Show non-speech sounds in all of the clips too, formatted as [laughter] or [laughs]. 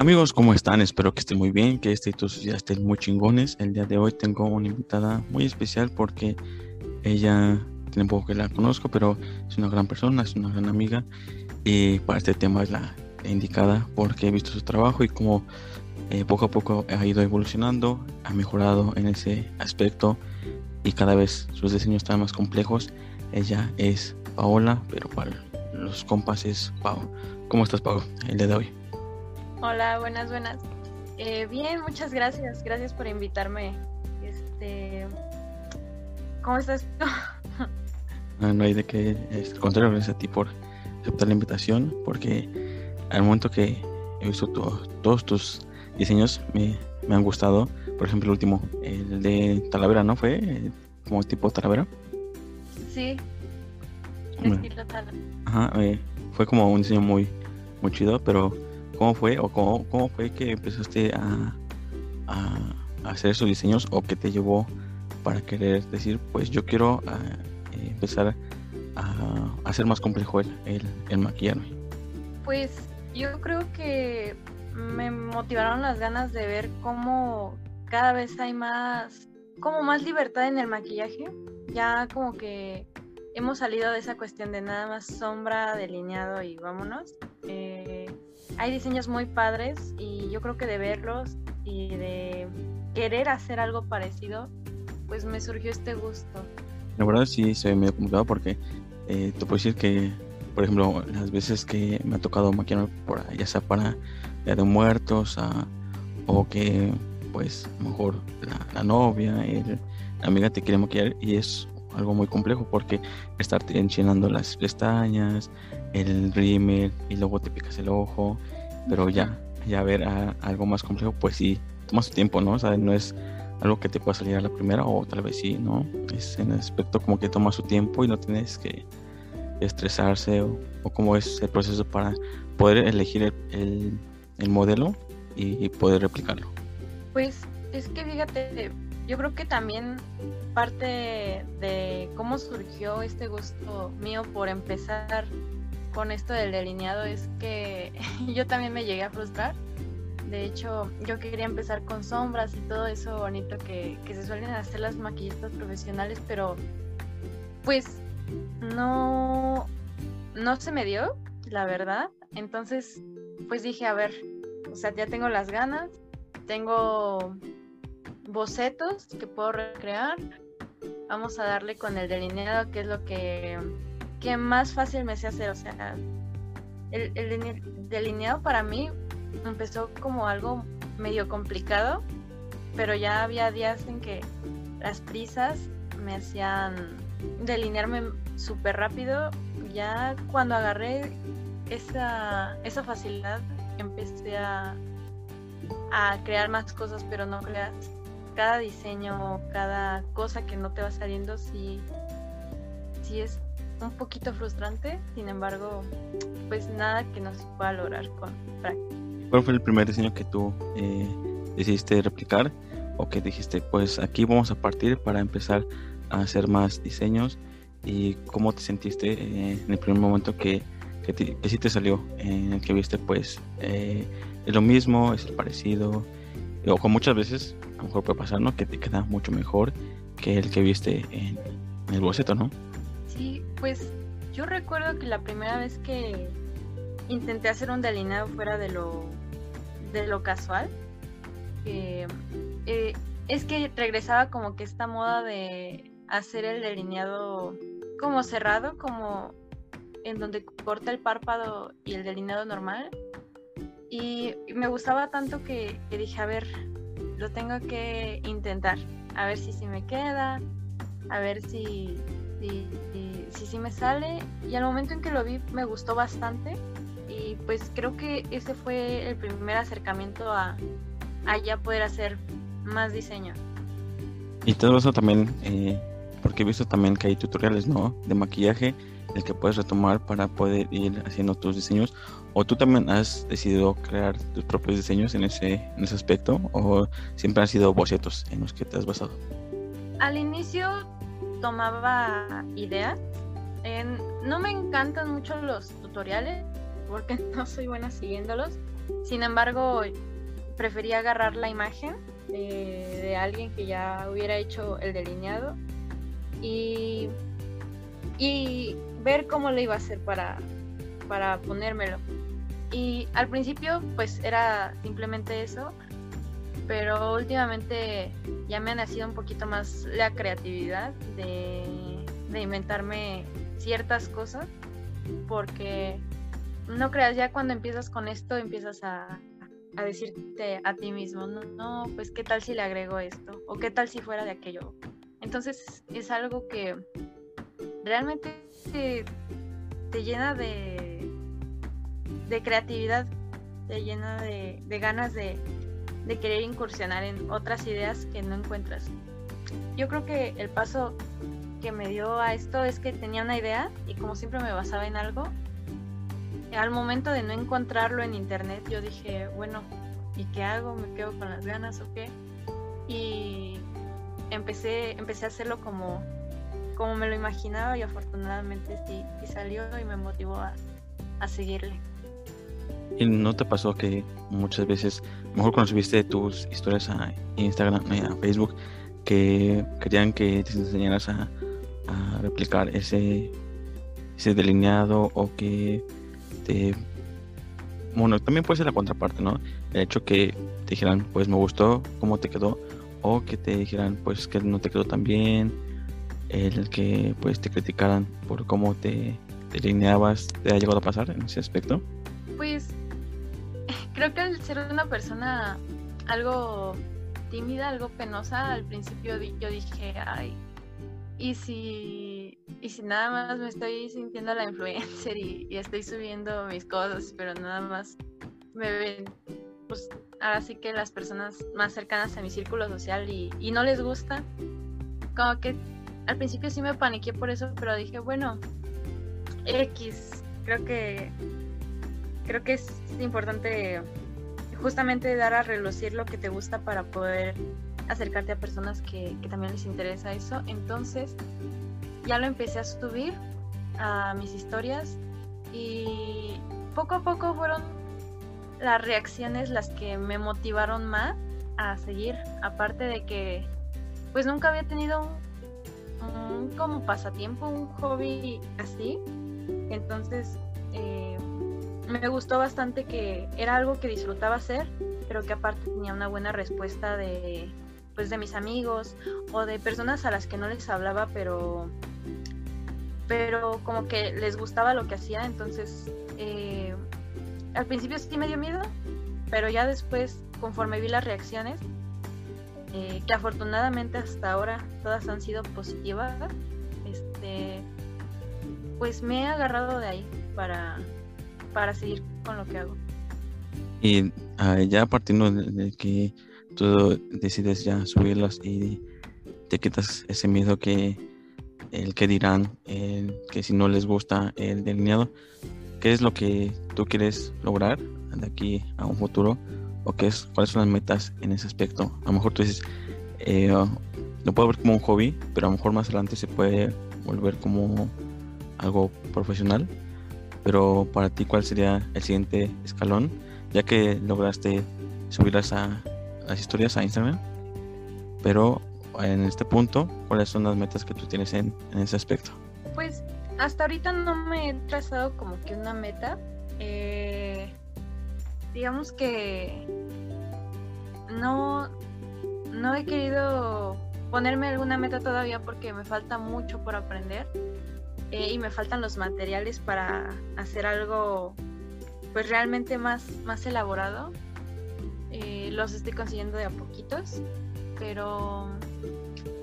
Amigos, ¿cómo están? Espero que estén muy bien, que este y todos ya estén muy chingones. El día de hoy tengo una invitada muy especial porque ella tiene poco que la conozco, pero es una gran persona, es una gran amiga y para este tema es la indicada porque he visto su trabajo y cómo eh, poco a poco ha ido evolucionando, ha mejorado en ese aspecto y cada vez sus diseños están más complejos. Ella es Paola, pero para los compas es Pau. ¿Cómo estás, Pau, el día de hoy? Hola, buenas, buenas. Eh, bien, muchas gracias. Gracias por invitarme. Este, ¿Cómo estás no, no, hay de qué. Es, al contrario, gracias a ti por aceptar la invitación, porque al momento que he visto todos tus diseños me, me, han gustado. Por ejemplo, el último, el de Talavera, ¿no? ¿Fue como tipo Talavera? Sí. Estilo Ajá, eh, fue como un diseño muy, muy chido, pero ¿Cómo fue o cómo, cómo fue que empezaste a, a, hacer esos diseños o qué te llevó para querer decir, pues yo quiero ah, empezar a hacer más complejo el, el, el maquillarme? Pues yo creo que me motivaron las ganas de ver cómo cada vez hay más, como más libertad en el maquillaje. Ya como que hemos salido de esa cuestión de nada más sombra, delineado y vámonos. Eh, hay diseños muy padres y yo creo que de verlos y de querer hacer algo parecido, pues me surgió este gusto. La verdad sí se me ha complicado porque eh, te puedo decir que, por ejemplo, las veces que me ha tocado maquillar por ya sea para Día de Muertos o que pues mejor la, novia, la amiga te quiere maquillar y es algo muy complejo porque estarte enchinando las pestañas, el rímel y luego te picas el ojo, pero ya, ya ver algo más complejo, pues sí, toma su tiempo, ¿no? O sea, no es algo que te pueda salir a la primera o tal vez sí, ¿no? Es en el aspecto como que toma su tiempo y no tienes que estresarse o, o cómo es el proceso para poder elegir el, el, modelo y, poder replicarlo. Pues es que fíjate, yo creo que también parte de cómo surgió este gusto mío por empezar con esto del delineado es que [laughs] yo también me llegué a frustrar. De hecho, yo quería empezar con sombras y todo eso bonito que, se suelen hacer las maquillistas profesionales, pero pues no, no se me dio, la verdad. Entonces, pues dije, a ver, o sea, ya tengo las ganas, tengo bocetos que puedo recrear. Vamos a darle con el delineado, que es lo que que más fácil me sé hacer. O sea, el, el delineado para mí empezó como algo medio complicado, pero ya había días en que las prisas me hacían delinearme súper rápido. Ya cuando agarré esa, esa facilidad, empecé a, a crear más cosas, pero no creas. Cada diseño, cada cosa que no te va saliendo, sí, sí es un poquito frustrante, sin embargo, pues nada que no se pueda lograr con práctica. ¿Cuál fue el primer diseño que tú eh, decidiste replicar o que dijiste, pues aquí vamos a partir para empezar a hacer más diseños? ¿Y cómo te sentiste eh, en el primer momento que, que, sí te salió, en el que viste, pues eh, es lo mismo, es el parecido? O con muchas veces, a lo mejor puede pasar, ¿no? Que te queda mucho mejor que el que viste en el boceto, ¿no? Sí, pues yo recuerdo que la primera vez que intenté hacer un delineado fuera de lo, de lo casual, eh, es que regresaba como que esta moda de hacer el delineado como cerrado, como en donde corta el párpado y el delineado normal. Y me gustaba tanto que, dije, a ver, lo tengo que intentar, a ver si sí me queda, a ver si, si sí me sale y al momento en que lo vi me gustó bastante y pues creo que ese fue el primer acercamiento a, ya poder hacer más diseño. Y todo eso también, eh, porque he visto también que hay tutoriales, ¿no? De maquillaje, el que puedes retomar para poder ir haciendo tus diseños. ¿O tú también has decidido crear tus propios diseños en ese, en ese aspecto? ¿O siempre han sido bocetos en los que te has basado? Al inicio tomaba ideas. no me encantan mucho los tutoriales, porque [laughs] no soy buena siguiéndolos. Sin embargo, preferí agarrar la imagen de, de alguien que ya hubiera hecho el delineado y, y ver cómo le iba a hacer para, para ponérmelo. Y al principio pues era simplemente eso, pero últimamente ya me ha nacido un poquito más la creatividad de, de inventarme ciertas cosas, porque no creas, ya cuando empiezas con esto empiezas a, a decirte a ti mismo, no, no, pues qué tal si le agrego esto, o qué tal si fuera de aquello. Entonces es algo que realmente te, te llena de, de creatividad, te llena de, de ganas de, de querer incursionar en otras ideas que no encuentras. Yo creo que el paso que me dio a esto es que tenía una idea y como siempre me basaba en algo, al momento de no encontrarlo en internet yo dije, bueno, ¿y qué hago? ¿Me quedo con las ganas o qué? Y empecé, empecé a hacerlo como, como me lo imaginaba y afortunadamente sí, salió y me motivó a, a seguirle. ¿Y no te pasó que muchas veces, mejor cuando subiste tus historias a Instagram, eh, a Facebook, que querían que te enseñaras a, replicar ese, ese delineado o que te... Bueno, también puede ser la contraparte, ¿no? El hecho que te dijeran, pues me gustó cómo te quedó, o que te dijeran, pues que no te quedó tan bien, el que pues te criticaran por cómo te delineabas, ¿te ha llegado a pasar en ese aspecto? Pues creo que al ser una persona algo tímida, algo penosa, al principio yo dije, ay, y si, y si nada más me estoy sintiendo la influencer y, estoy subiendo mis cosas, pero nada más me ven, pues ahora sí que las personas más cercanas a mi círculo social y, y no les gusta, como que al principio sí me paniqué por eso, pero dije, bueno, X, creo que creo que es importante justamente dar a relucir lo que te gusta para poder acercarte a personas que, también les interesa eso. Entonces ya lo empecé a subir a mis historias y poco a poco fueron las reacciones las que me motivaron más a seguir. Aparte de que pues nunca había tenido un, como pasatiempo, un hobby así. Entonces eh, me gustó bastante que era algo que disfrutaba hacer, pero que aparte tenía una buena respuesta de, pues de mis amigos o de personas a las que no les hablaba, pero pero como que les gustaba lo que hacía, entonces eh, al principio sí me dio miedo, pero ya después, conforme vi las reacciones, eh, que afortunadamente hasta ahora todas han sido positivas, este, pues me he agarrado de ahí para, para seguir con lo que hago. Y ya partiendo de que tú decides ya subirlas y te quitas ese miedo que el que dirán, que si no les gusta el delineado, ¿qué es lo que tú quieres lograr de aquí a un futuro? ¿O qué es, cuáles son las metas en ese aspecto? A lo mejor tú dices, eh, lo puedo ver como un hobby, pero a lo mejor más adelante se puede volver como algo profesional. Pero para ti, ¿cuál sería el siguiente escalón? Ya que lograste subirlas a, las historias a Instagram. Pero en este punto, ¿cuáles son las metas que tú tienes en, ese aspecto? Pues hasta ahorita no me he trazado como que una meta. Eh, digamos que no, no he querido ponerme alguna meta todavía porque me falta mucho por aprender eh, y me faltan los materiales para hacer algo pues realmente más, más elaborado. Eh, los estoy consiguiendo de a poquitos, pero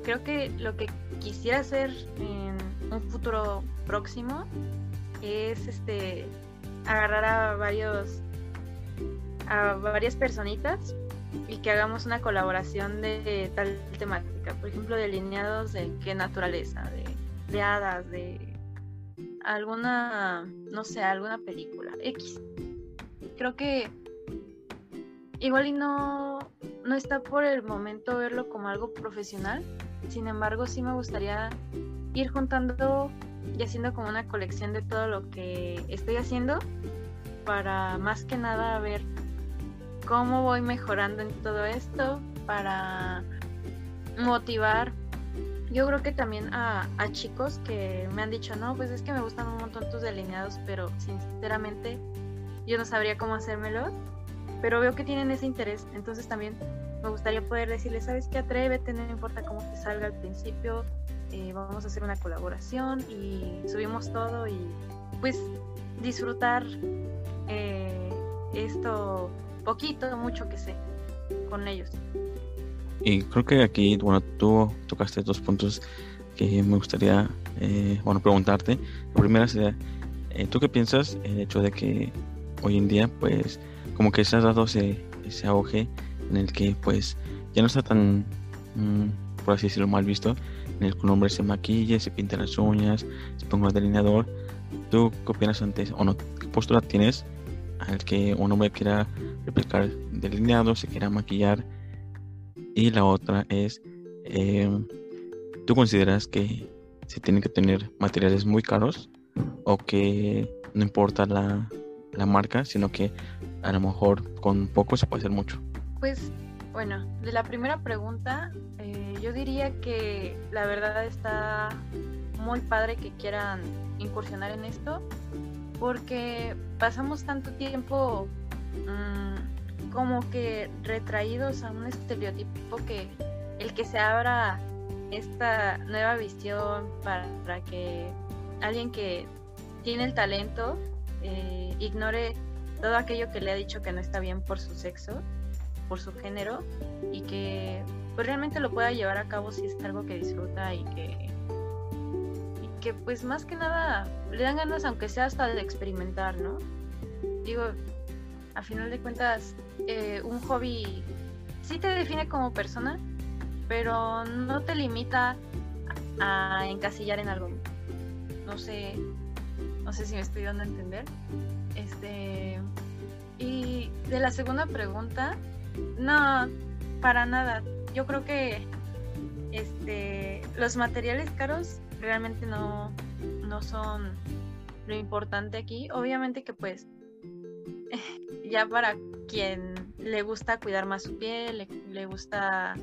creo que lo que quisiera hacer en un futuro próximo es este agarrar a varios a varias personitas y que hagamos una colaboración de, tal temática, por ejemplo, delineados de qué naturaleza, de, de hadas, de alguna, no sé, alguna película X. Creo que igual y no, no está por el momento verlo como algo profesional, sin embargo sí me gustaría ir juntando y haciendo como una colección de todo lo que estoy haciendo para más que nada ver cómo voy mejorando en todo esto, para motivar yo creo que también a, chicos que me han dicho, no, pues es que me gustan un montón tus delineados, pero sinceramente yo no sabría cómo hacérmelos, pero veo que tienen ese interés, entonces también me gustaría poder decirles, sabes qué, atrévete, no importa cómo te salga al principio, eh, vamos a hacer una colaboración y subimos todo y pues disfrutar eh, esto poquito, mucho que sé con ellos. Y creo que aquí, bueno, tú tocaste dos puntos que me gustaría, eh, bueno, preguntarte. La primera sería, eh, ¿tú qué piensas el hecho de que hoy en día, pues, como que se ha dado ese, auge en el que, pues, ya no está tan, mm, por así decirlo, mal visto, en el que un hombre se maquille, se pinta las uñas, se ponga el delineador. ¿Tú qué opinas antes, o no, qué postura tienes al que un hombre quiera replicar delineado, se quiera maquillar? Y la otra es, eh, ¿tú consideras que se tienen que tener materiales muy caros o que no importa la, la marca, sino que a lo mejor con poco se puede hacer mucho? Pues bueno, de la primera pregunta, eh, yo diría que la verdad está muy padre que quieran incursionar en esto, porque pasamos tanto tiempo mmm, como que retraídos a un estereotipo que el que se abra esta nueva visión para, que alguien que tiene el talento eh, ignore todo aquello que le ha dicho que no está bien por su sexo, por su género y que pues realmente lo pueda llevar a cabo si es algo que disfruta y que que pues más que nada le dan ganas aunque sea hasta de experimentar, ¿no? Digo, a final de cuentas eh, un hobby sí te define como persona, pero no te limita a encasillar en algo. No sé, no sé si me estoy dando a entender. Este y de la segunda pregunta, no, para nada. Yo creo que este los materiales caros realmente no, no son lo importante aquí. Obviamente que pues [laughs] ya para quien le gusta cuidar más su piel, le, gusta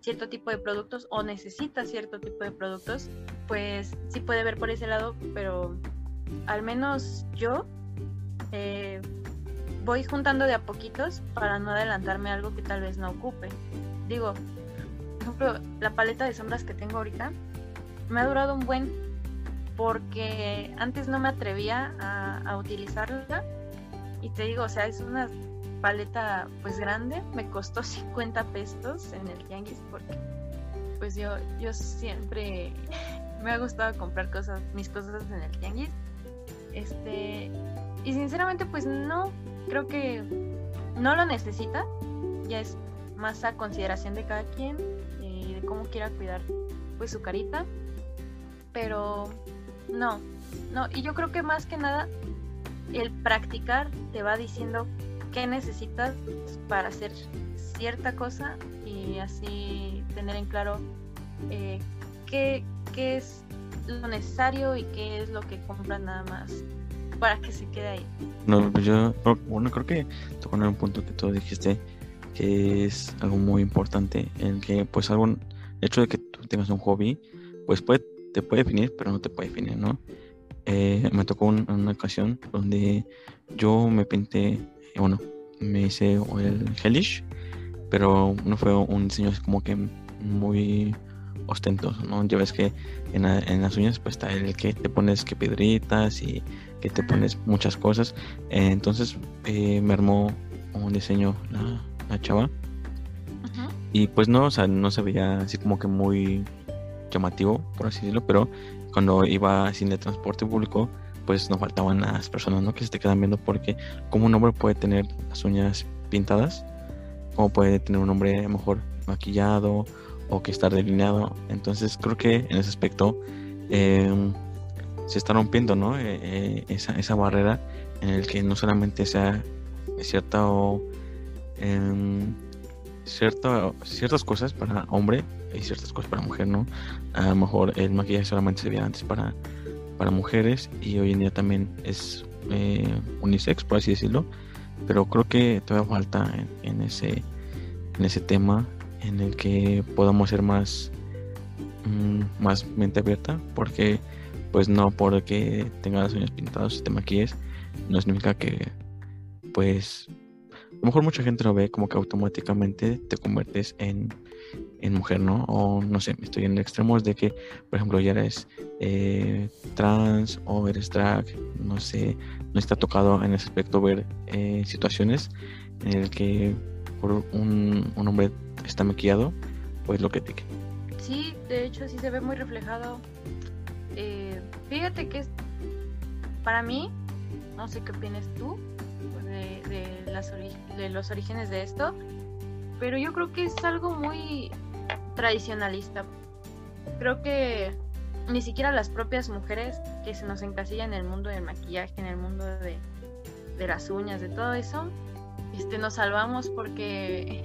cierto tipo de productos o necesita cierto tipo de productos, pues sí puede ver por ese lado, pero al menos yo eh, voy juntando de a poquitos para no adelantarme algo que tal vez no ocupe. Digo, por ejemplo, la paleta de sombras que tengo ahorita me ha durado un buen porque antes no me atrevía a utilizarla y te digo, o sea, es una paleta pues grande, me costó [laughs] 50 pesos en el tianguis porque pues yo, yo siempre [laughs] me ha gustado comprar cosas, mis cosas en el tianguis. Este, y sinceramente pues no, creo que no lo necesita, ya es más a consideración de cada quien y de cómo quiera cuidar pues su carita, pero no, no, y yo creo que más que nada el practicar te va diciendo qué necesitas para hacer cierta cosa y así tener en claro eh, qué, qué, es lo necesario y qué es lo que compras nada más para que se quede ahí. No, pues yo, bueno, creo que tocó un punto que tú dijiste que es algo muy importante, en que pues algo, el hecho de que tú tengas un hobby, pues puede, te puede definir, pero no te puede definir, ¿no? Eh, me tocó una ocasión donde yo me pinté, eh, bueno, me hice el Hellish, pero no fue un diseño como que muy ostentoso, ¿no? Ya ves que en, las uñas pues está el que te pones que piedritas y que te pones muchas cosas. entonces eh, me armó un diseño la, chava. Y pues no, o sea, no se veía así como que muy llamativo, por así decirlo, pero cuando iba sin de transporte público, pues no faltaban las personas ¿no? que se te quedan viendo porque como un hombre puede tener las uñas pintadas, como puede tener un hombre mejor maquillado o que estar delineado. Entonces creo que en ese aspecto em, se está rompiendo ¿no? Eh, eh, esa, esa, barrera en el que no solamente sea cierta o em, cierta, ciertas cosas para hombre y ciertas cosas para mujer, ¿no? A lo mejor el maquillaje solamente se veía antes para, para mujeres y hoy en día también es eh, unisex, por así decirlo, pero creo que todavía falta en, ese, en ese tema en el que podamos ser más, mm, más mente abierta, porque pues no porque tengas las uñas pintadas y te maquilles, no significa que pues lo mejor mucha gente lo ve como que automáticamente te conviertes en, mujer, ¿no? O no sé, estoy en extremos de que, por ejemplo, ya eres eh, trans o eres drag, no sé, no está tocado en ese aspecto ver eh, situaciones en el que por un, hombre está maquillado, pues lo que te Sí, de hecho sí se ve muy reflejado. Eh, fíjate que es, para mí, no sé qué opinas tú, de, los orígenes de esto, pero yo creo que es algo muy tradicionalista. Creo que ni siquiera las propias mujeres que se nos encasillan en el mundo del maquillaje, en el mundo de, las uñas, de todo eso, este, nos salvamos porque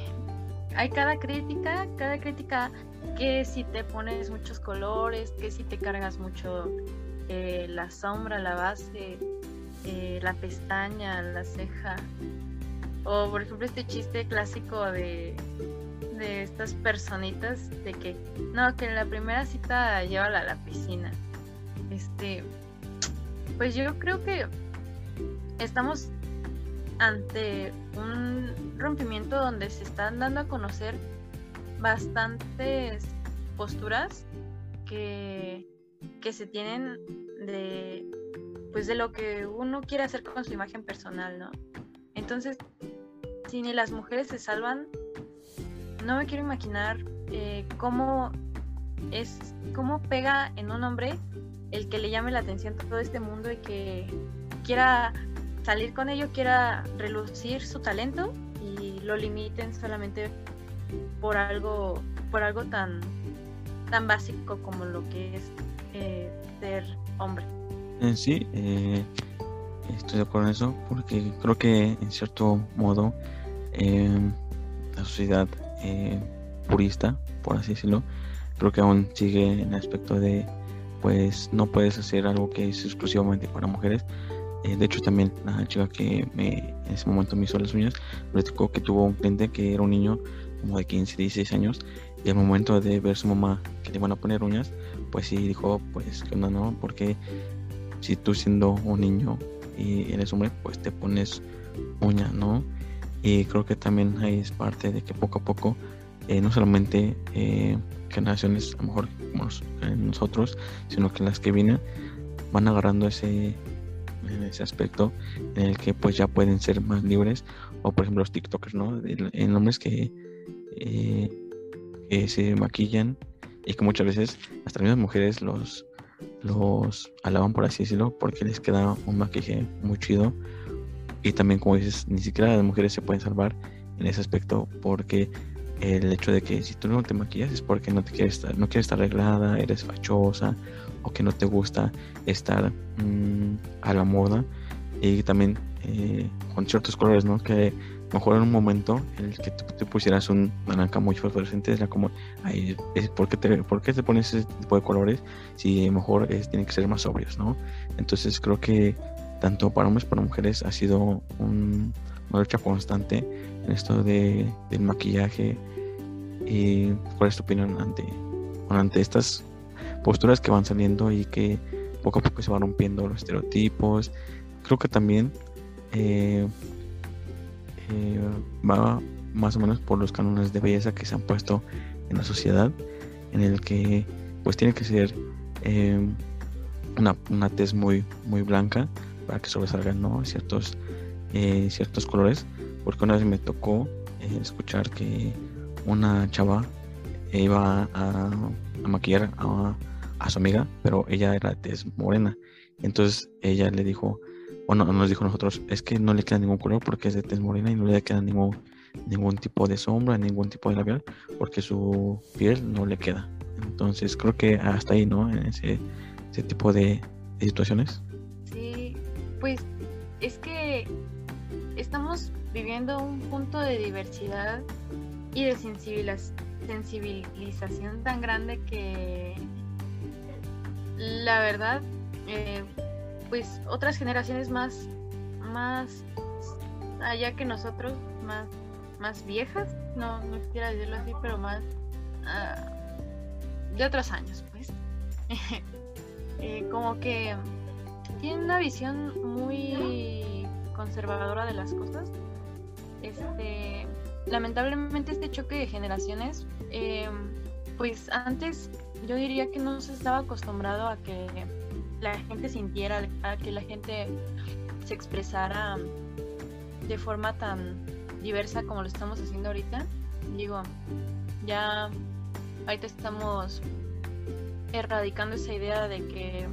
hay cada crítica, cada crítica que si te pones muchos colores, que si te cargas mucho eh, la sombra, la base, eh, la pestaña, la ceja. O por ejemplo este chiste clásico de, de estas personitas de que no, que en la primera cita llévala a la piscina. Este, pues yo creo que estamos ante un rompimiento donde se están dando a conocer bastantes posturas que, que se tienen de pues de lo que uno quiere hacer con su imagen personal, ¿no? Entonces, si ni las mujeres se salvan, no me quiero imaginar eh, cómo es, cómo pega en un hombre el que le llame la atención todo este mundo y que quiera salir con ello, quiera relucir su talento y lo limiten solamente por algo, por algo tan, tan básico como lo que es eh, ser hombre. En sí, eh, estoy de acuerdo en eso, porque creo que en cierto modo em, la sociedad eh, purista, por así decirlo, creo que aún sigue en el aspecto de, pues no puedes hacer algo que es exclusivamente para mujeres. Eh, de hecho, también la chica que me, en ese momento me hizo las uñas, dijo que tuvo un cliente que era un niño como de 15, 16 años, y al momento de ver su mamá que le iban a poner uñas, pues sí dijo, pues que no, no, porque si tú siendo un niño y eres hombre, pues te pones uña, ¿no? Y creo que también ahí es parte de que poco a poco, eh, no solamente eh, generaciones, a lo mejor como nosotros, sino que las que vienen van agarrando ese, ese aspecto en el que pues ya pueden ser más libres, o por ejemplo los TikTokers, ¿no? En hombres que, eh, que se maquillan y que muchas veces hasta las mismas mujeres los los alaban por así decirlo porque les queda un maquillaje muy chido. Y también como dices ni siquiera las mujeres se pueden salvar en ese aspecto porque el hecho de que si tú no te maquillas es porque no te quieres estar no quieres estar arreglada eres fachosa o que no te gusta estar mm, a la moda. Y también eh, con ciertos colores no que mejor en un momento en el que tú te pusieras un naranja muy fluorescente, era como, ay, ¿por, qué te, ¿por te pones ese tipo de colores si mejor es, tienen que ser más sobrios, ¿no? Entonces creo que tanto para hombres como para mujeres ha sido un, una lucha constante en esto de, del maquillaje. ¿Y cuál es tu opinión ante, ante estas posturas que van saliendo y que poco a poco se van rompiendo los estereotipos? Creo que también eh, eh, va más o menos por los cánones de belleza que se han puesto en la sociedad, en el que pues tiene que ser eh, una, una tez muy, muy blanca para que sobresalgan ¿no? ciertos, eh, ciertos colores, porque una vez me tocó escuchar que una chava iba a, a maquillar a, a, su amiga, pero ella era tez morena. Entonces ella le dijo, bueno, nos dijo nosotros, es que no le queda ningún color porque es de tez morena y no le queda ningún, ningún tipo de sombra, ningún tipo de labial, porque su piel no le queda. Entonces creo que hasta ahí, ¿no? En ese, ese tipo de, situaciones. Sí, pues es que estamos viviendo un punto de diversidad y de sensibilización tan grande que la verdad eh, pues otras generaciones más, más allá que nosotros, más, más viejas, no, quisiera decirlo así, pero más ah, de otros años, pues. [laughs] Eh, como que tienen una visión muy conservadora de las cosas. Este, lamentablemente este choque de generaciones, em, pues antes yo diría que no se estaba acostumbrado a que la gente sintiera, a que la gente se expresara de forma tan diversa como lo estamos haciendo ahorita. Digo, ya ahorita estamos erradicando esa idea de que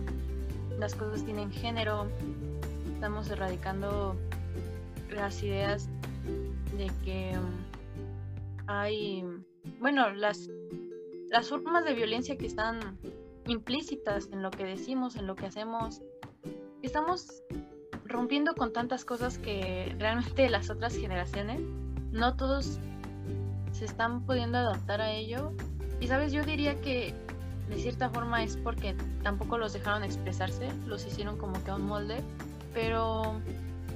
las cosas tienen género, estamos erradicando las ideas de que hay, bueno, las, las formas de violencia que están implícitas en lo que decimos, en lo que hacemos. Estamos rompiendo con tantas cosas que realmente las otras generaciones, no todos se están pudiendo adaptar a ello. Y sabes, yo diría que de cierta forma es porque tampoco los dejaron expresarse, los hicieron como que a un molde, pero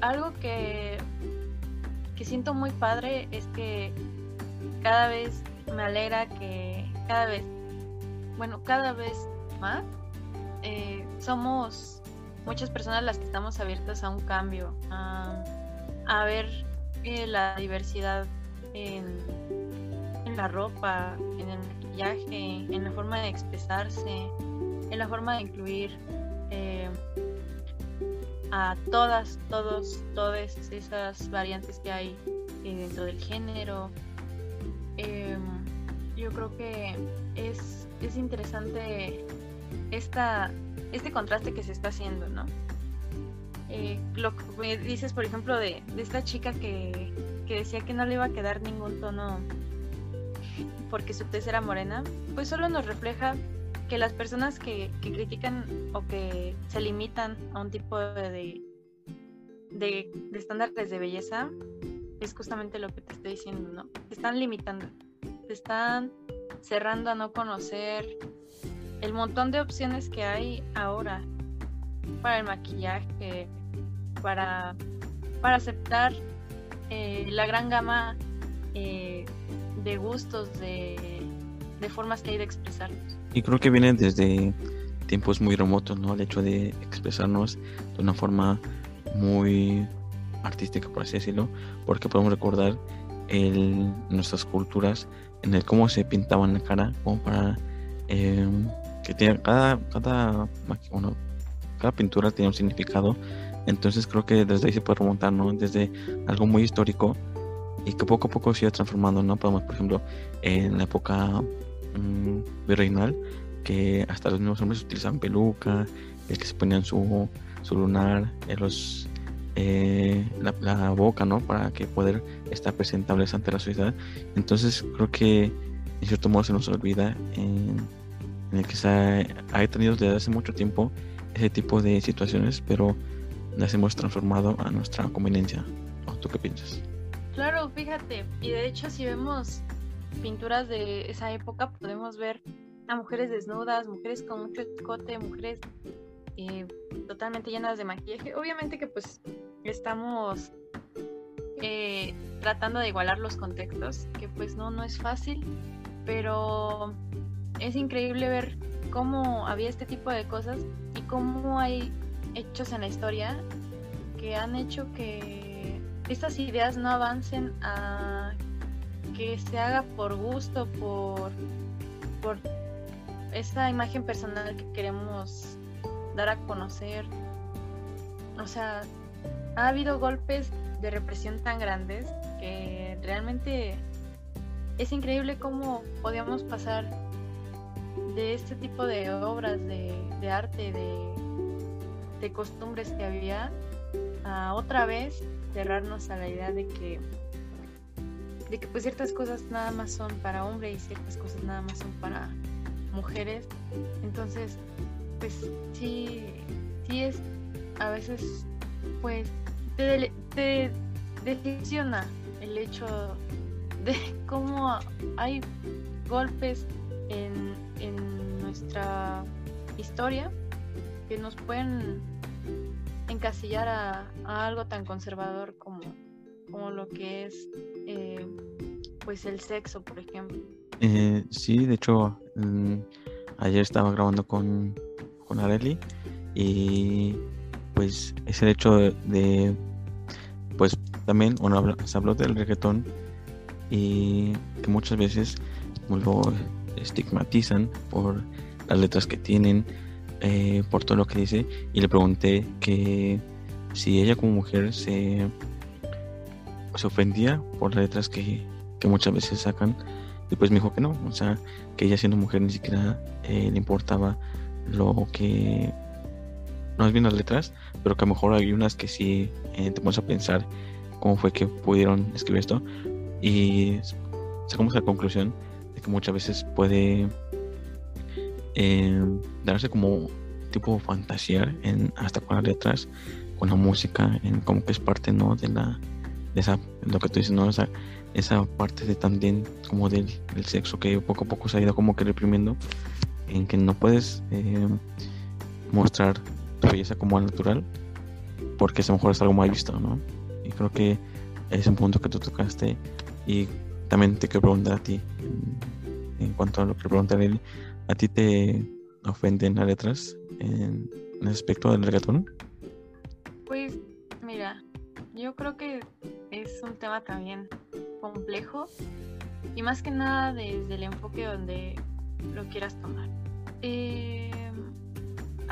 algo que, que siento muy padre es que cada vez me alegra que cada vez, bueno, cada vez eh, somos muchas personas las que estamos abiertas a un cambio, a, ver eh, la diversidad en, la ropa, en el en la forma de expresarse, en la forma de incluir eh, a todas, todos, todas esas variantes que hay dentro del género. Em, yo creo que es, es interesante esta, este contraste que se está haciendo, ¿no? Eh, lo que dices, por ejemplo, de, de esta chica que, que decía que no le iba a quedar ningún tono porque su tez era morena, pues solo nos refleja que las personas que, critican o que se limitan a un tipo de, de, estándares de belleza es justamente lo que te estoy diciendo, ¿no? Te están limitando, te están cerrando a no conocer el montón de opciones que hay ahora para el maquillaje, para, para aceptar eh, la gran gama eh, de gustos, de, formas que hay de expresarnos. Y creo que viene desde tiempos muy remotos, ¿no? El hecho de expresarnos de una forma muy artística, por así decirlo, porque podemos recordar el, nuestras culturas en el cómo se pintaban la cara, como para eh, que tiene cada, cada, cada pintura tiene un significado. Entonces creo que desde ahí se puede remontar, ¿no? Desde algo muy histórico y que poco a poco se iba transformando, ¿no? Podemos, por ejemplo, en la época mm, virreinal, que hasta los mismos hombres utilizaban peluca, el que se ponían su, su lunar, en los, eh, la, boca, ¿no? Para que poder estar presentables ante la sociedad. Entonces creo que en cierto modo se nos olvida en, el que se ha, tenido desde hace mucho tiempo ese tipo de situaciones, pero las hemos transformado a nuestra conveniencia. ¿O tú qué piensas? Claro, fíjate, y de hecho si vemos pinturas de esa época podemos ver a mujeres desnudas, mujeres con mucho escote, mujeres eh, totalmente llenas de maquillaje. [laughs] Obviamente que pues estamos eh, tratando de igualar los contextos, que pues no, no es fácil, pero es increíble ver cómo había este tipo de cosas y cómo hay hechos en la historia que han hecho que estas ideas no avancen a que se haga por gusto, por, por esa imagen personal que queremos dar a conocer. O sea, ha habido golpes de represión tan grandes que realmente es increíble cómo podíamos pasar de este tipo de obras de, de arte, de, de costumbres que había, a otra vez cerrarnos a la idea de que de que pues ciertas cosas nada más son para hombres y ciertas cosas nada más son para mujeres. Entonces pues sí sí es a veces pues te, te decepciona el hecho de cómo hay golpes en, nuestra historia que nos pueden encasillar a, algo tan conservador como, como lo que es eh, pues el sexo, por ejemplo. Eh, sí, de hecho, mm, ayer estaba grabando con, con Areli y pues es el hecho de, pues también bueno, se habló del reggaetón y que muchas veces lo estigmatizan por las letras que tienen, eh, por todo lo que dice. Y le pregunté que si ella como mujer se, se ofendía por las letras que, que muchas veces sacan. Y pues me dijo que no, o sea, que ella siendo mujer ni siquiera eh, le importaba lo que no es bien las letras, pero que a lo mejor hay unas que sí eh, te pones a pensar cómo fue que pudieron escribir esto. Y sacamos la conclusión que muchas veces puede eh, darse como tipo fantasear en hasta con las letras, con la música, en como que es parte no de la de esa lo que tú dices no esa, esa parte de también como del, sexo que poco a poco se ha ido como que reprimiendo en que no puedes eh, mostrar tu belleza como al natural porque a lo mejor es algo mal visto no y creo que es un punto que tú tocaste y quiero preguntar a ti en, cuanto a lo que pregunté a ti te ofenden las letras en, el aspecto del reggaetón pues mira yo creo que es un tema también complejo y más que nada desde el enfoque donde lo quieras tomar. Em,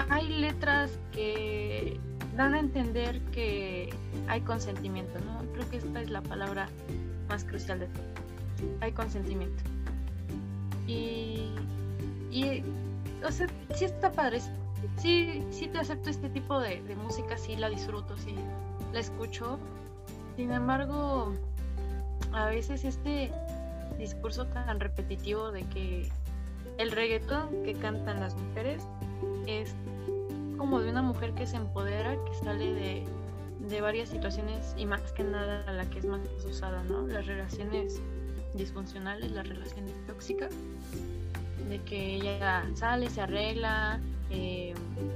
hay letras que dan a entender que hay consentimiento, ¿no? Creo que esta es la palabra más crucial de todo. Hay consentimiento. Y, y o sea, sí está padre. Sí, sí te acepto este tipo de, música, sí la disfruto, sí la escucho. Sin embargo, a veces este discurso tan repetitivo de que el reggaetón que cantan las mujeres es como de una mujer que se empodera, que sale de, de varias situaciones y más que nada la que es más usada, ¿no? Las relaciones disfuncionales, las relaciones tóxicas, de que ella sale, se arregla, eh,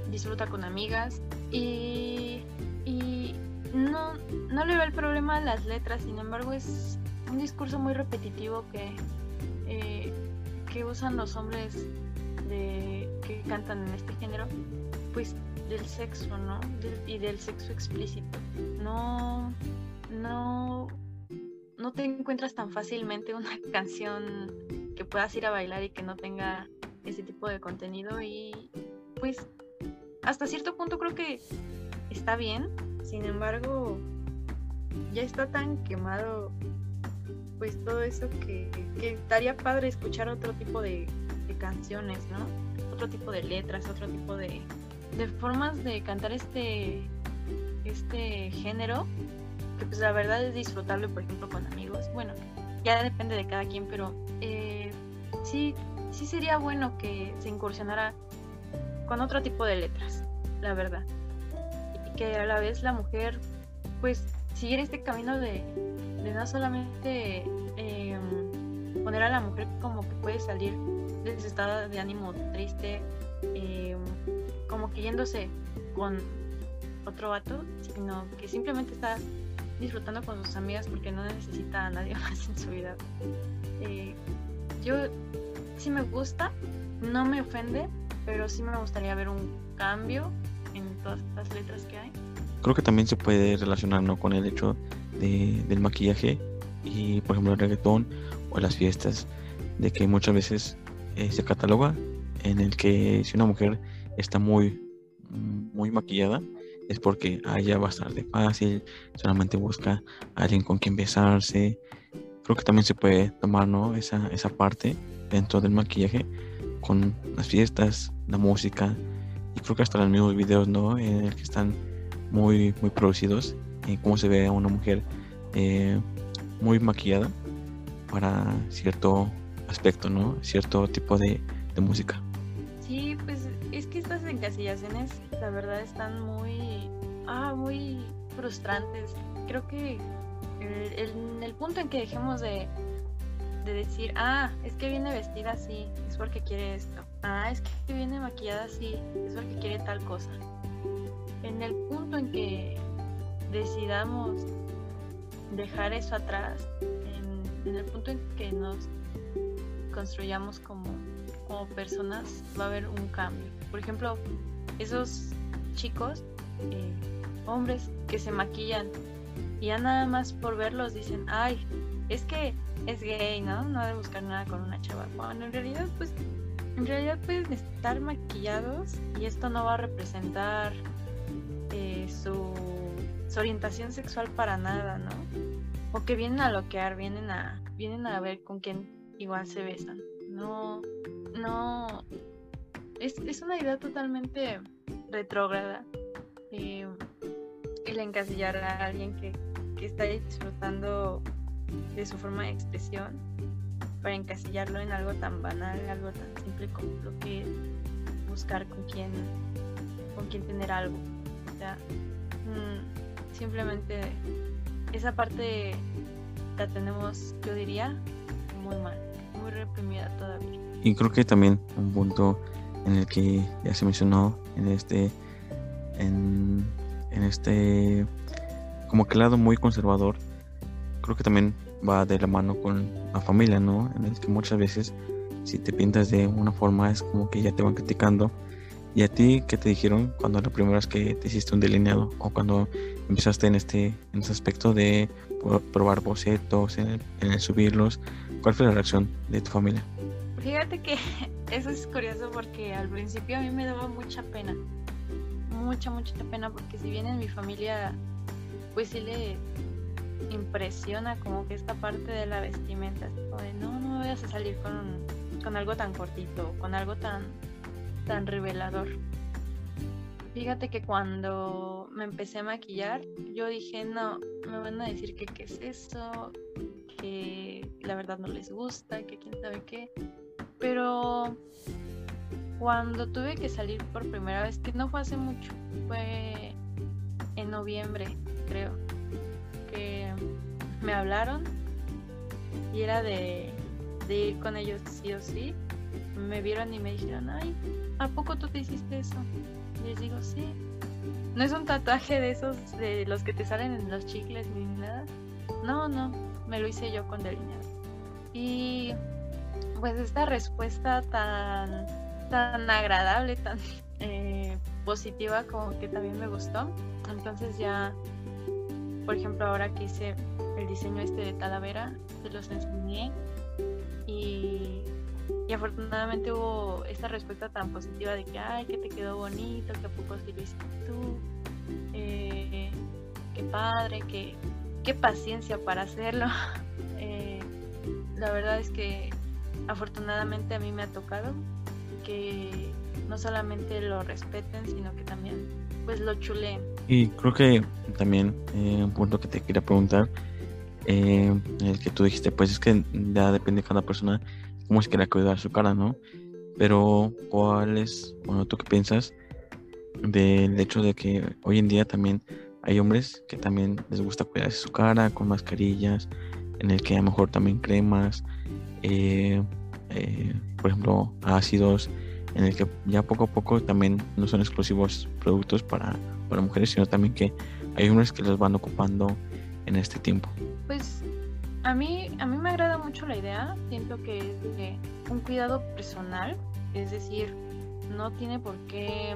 disfruta con amigas y, y no, no le veo el problema a las letras, sin embargo es un discurso muy repetitivo que, eh, que usan los hombres que cantan en este género, pues del sexo, ¿no? y del sexo explícito. No, no, no te encuentras tan fácilmente una [laughs] canción que puedas ir a bailar y que no tenga ese tipo de contenido y pues hasta cierto punto creo que está bien, sin embargo, ya está tan quemado pues todo eso que, estaría padre escuchar otro tipo de, canciones, ¿no? Otro tipo de letras, otro tipo de, formas de cantar este, este género, que pues la verdad es disfrutable, por ejemplo, con amigos. Bueno, ya depende de cada quien, pero eh, sí, sí sería bueno que se incursionara con otro tipo de letras, la verdad que a la vez la mujer pues siguiera este camino de, no solamente em, poner a la mujer como que puede salir de ese estado de ánimo triste, em, como que yéndose con otro vato, sino que simplemente está disfrutando con sus amigas porque no necesita a nadie [laughs] más en su vida. Eh, yo sí me gusta, no me ofende, pero sí me gustaría ver un cambio en todas las letras que hay. Creo que también se puede relacionar ¿no? con el hecho de, del maquillaje y, por ejemplo, el reggaetón o las fiestas, de que muchas veces eh, se cataloga en el que si una mujer está muy, muy maquillada, es porque a ella va a estar de fácil, solamente busca a alguien con quien besarse. Creo que también se puede tomar ¿no? esa, esa parte dentro del maquillaje con las fiestas, la música, y creo que hasta los mismos videos, ¿no? En el que están muy, muy producidos, en cómo se ve a una mujer eh, muy maquillada para cierto aspecto, ¿no? Cierto tipo de, música. Sí, pues es que estas encasillaciones, la verdad, están muy, ah, muy frustrantes. Creo que el, el punto en que dejemos de, de decir, ah, es que viene vestida así, es porque quiere esto. Ah, es que viene maquillada así, es porque quiere tal cosa. en el punto en que decidamos dejar eso atrás, en, el punto en que nos construyamos como, como personas, va a haber un cambio. Por ejemplo, esos chicos, eh, hombres que se maquillan y ya nada más por verlos dicen, ay, es que es gay, ¿no? No de buscar nada con una chava. Bueno, en realidad, pues, en realidad pueden estar maquillados y esto no va a representar eh, su, su, orientación sexual para nada, ¿no? O que vienen a loquear, vienen a, vienen a ver con quién igual se besan. No, no, es, es una idea totalmente retrógrada. Eh, el encasillar a alguien que, que está disfrutando de su forma de expresión para encasillarlo en algo tan banal, algo tan simple como lo que es buscar con quién, con quién tener algo. O sea, mm, simplemente esa parte la tenemos, yo diría, muy mal, muy reprimida todavía. Y creo que también un punto en el que ya se mencionó en este, en, en este, como que lado muy conservador creo que también va de la mano con la familia, ¿no? En el que muchas veces si te pintas de una forma es como que ya te van criticando. ¿Y a ti qué te dijeron cuando la primera vez que te hiciste un delineado o cuando empezaste en este, en este aspecto de probar bocetos, en el, subirlos? ¿Cuál fue la reacción de tu familia? Fíjate que [laughs] eso es curioso porque al principio a mí me daba mucha pena, mucha, mucha pena porque si bien en mi familia pues sí le impresiona como que esta parte de la vestimenta, como de no, no vayas a salir con, con algo tan cortito, con algo tan, tan revelador. Fíjate que cuando me empecé a maquillar, yo dije, no, me van a decir que qué es eso, que la verdad no les gusta, que quién sabe qué. Pero cuando tuve que salir por primera vez, que no fue hace mucho, fue en noviembre, creo me hablaron y era de, ir con ellos sí o sí. Me vieron y me dijeron, ay, ¿a poco tú te hiciste eso? Y les digo, sí. No es un tatuaje de esos, de los que te salen en los chicles ni nada. No, no, me lo hice yo con delineado. Y pues esta respuesta tan, tan agradable, tan eh, positiva como que también me gustó. Entonces ya por ejemplo, ahora que hice el diseño este de Talavera, se los enseñé y, afortunadamente hubo esta respuesta tan positiva de que, ay, que te quedó bonito, que a poco sí lo hiciste tú, eh, qué padre, que, qué paciencia para hacerlo. [laughs] Eh, la verdad es que afortunadamente a mí me ha tocado que no solamente lo respeten, sino que también pues lo chuleen. Y creo que también eh, un punto que te quería preguntar, eh, el que tú dijiste, pues es que ya depende de cada persona cómo que quiera cuidar su cara, ¿no? Pero, ¿cuál es, bueno, tú qué piensas del hecho de que hoy en día también hay hombres que también les gusta cuidarse su cara con mascarillas, en el que a lo mejor también cremas, eh, por ejemplo, ácidos, en el que ya poco a poco también no son exclusivos productos para, para mujeres, sino también que hay hombres que los van ocupando en este tiempo. Pues a mí, a mí me agrada mucho la idea, siento que es un cuidado personal, es decir, no tiene por qué,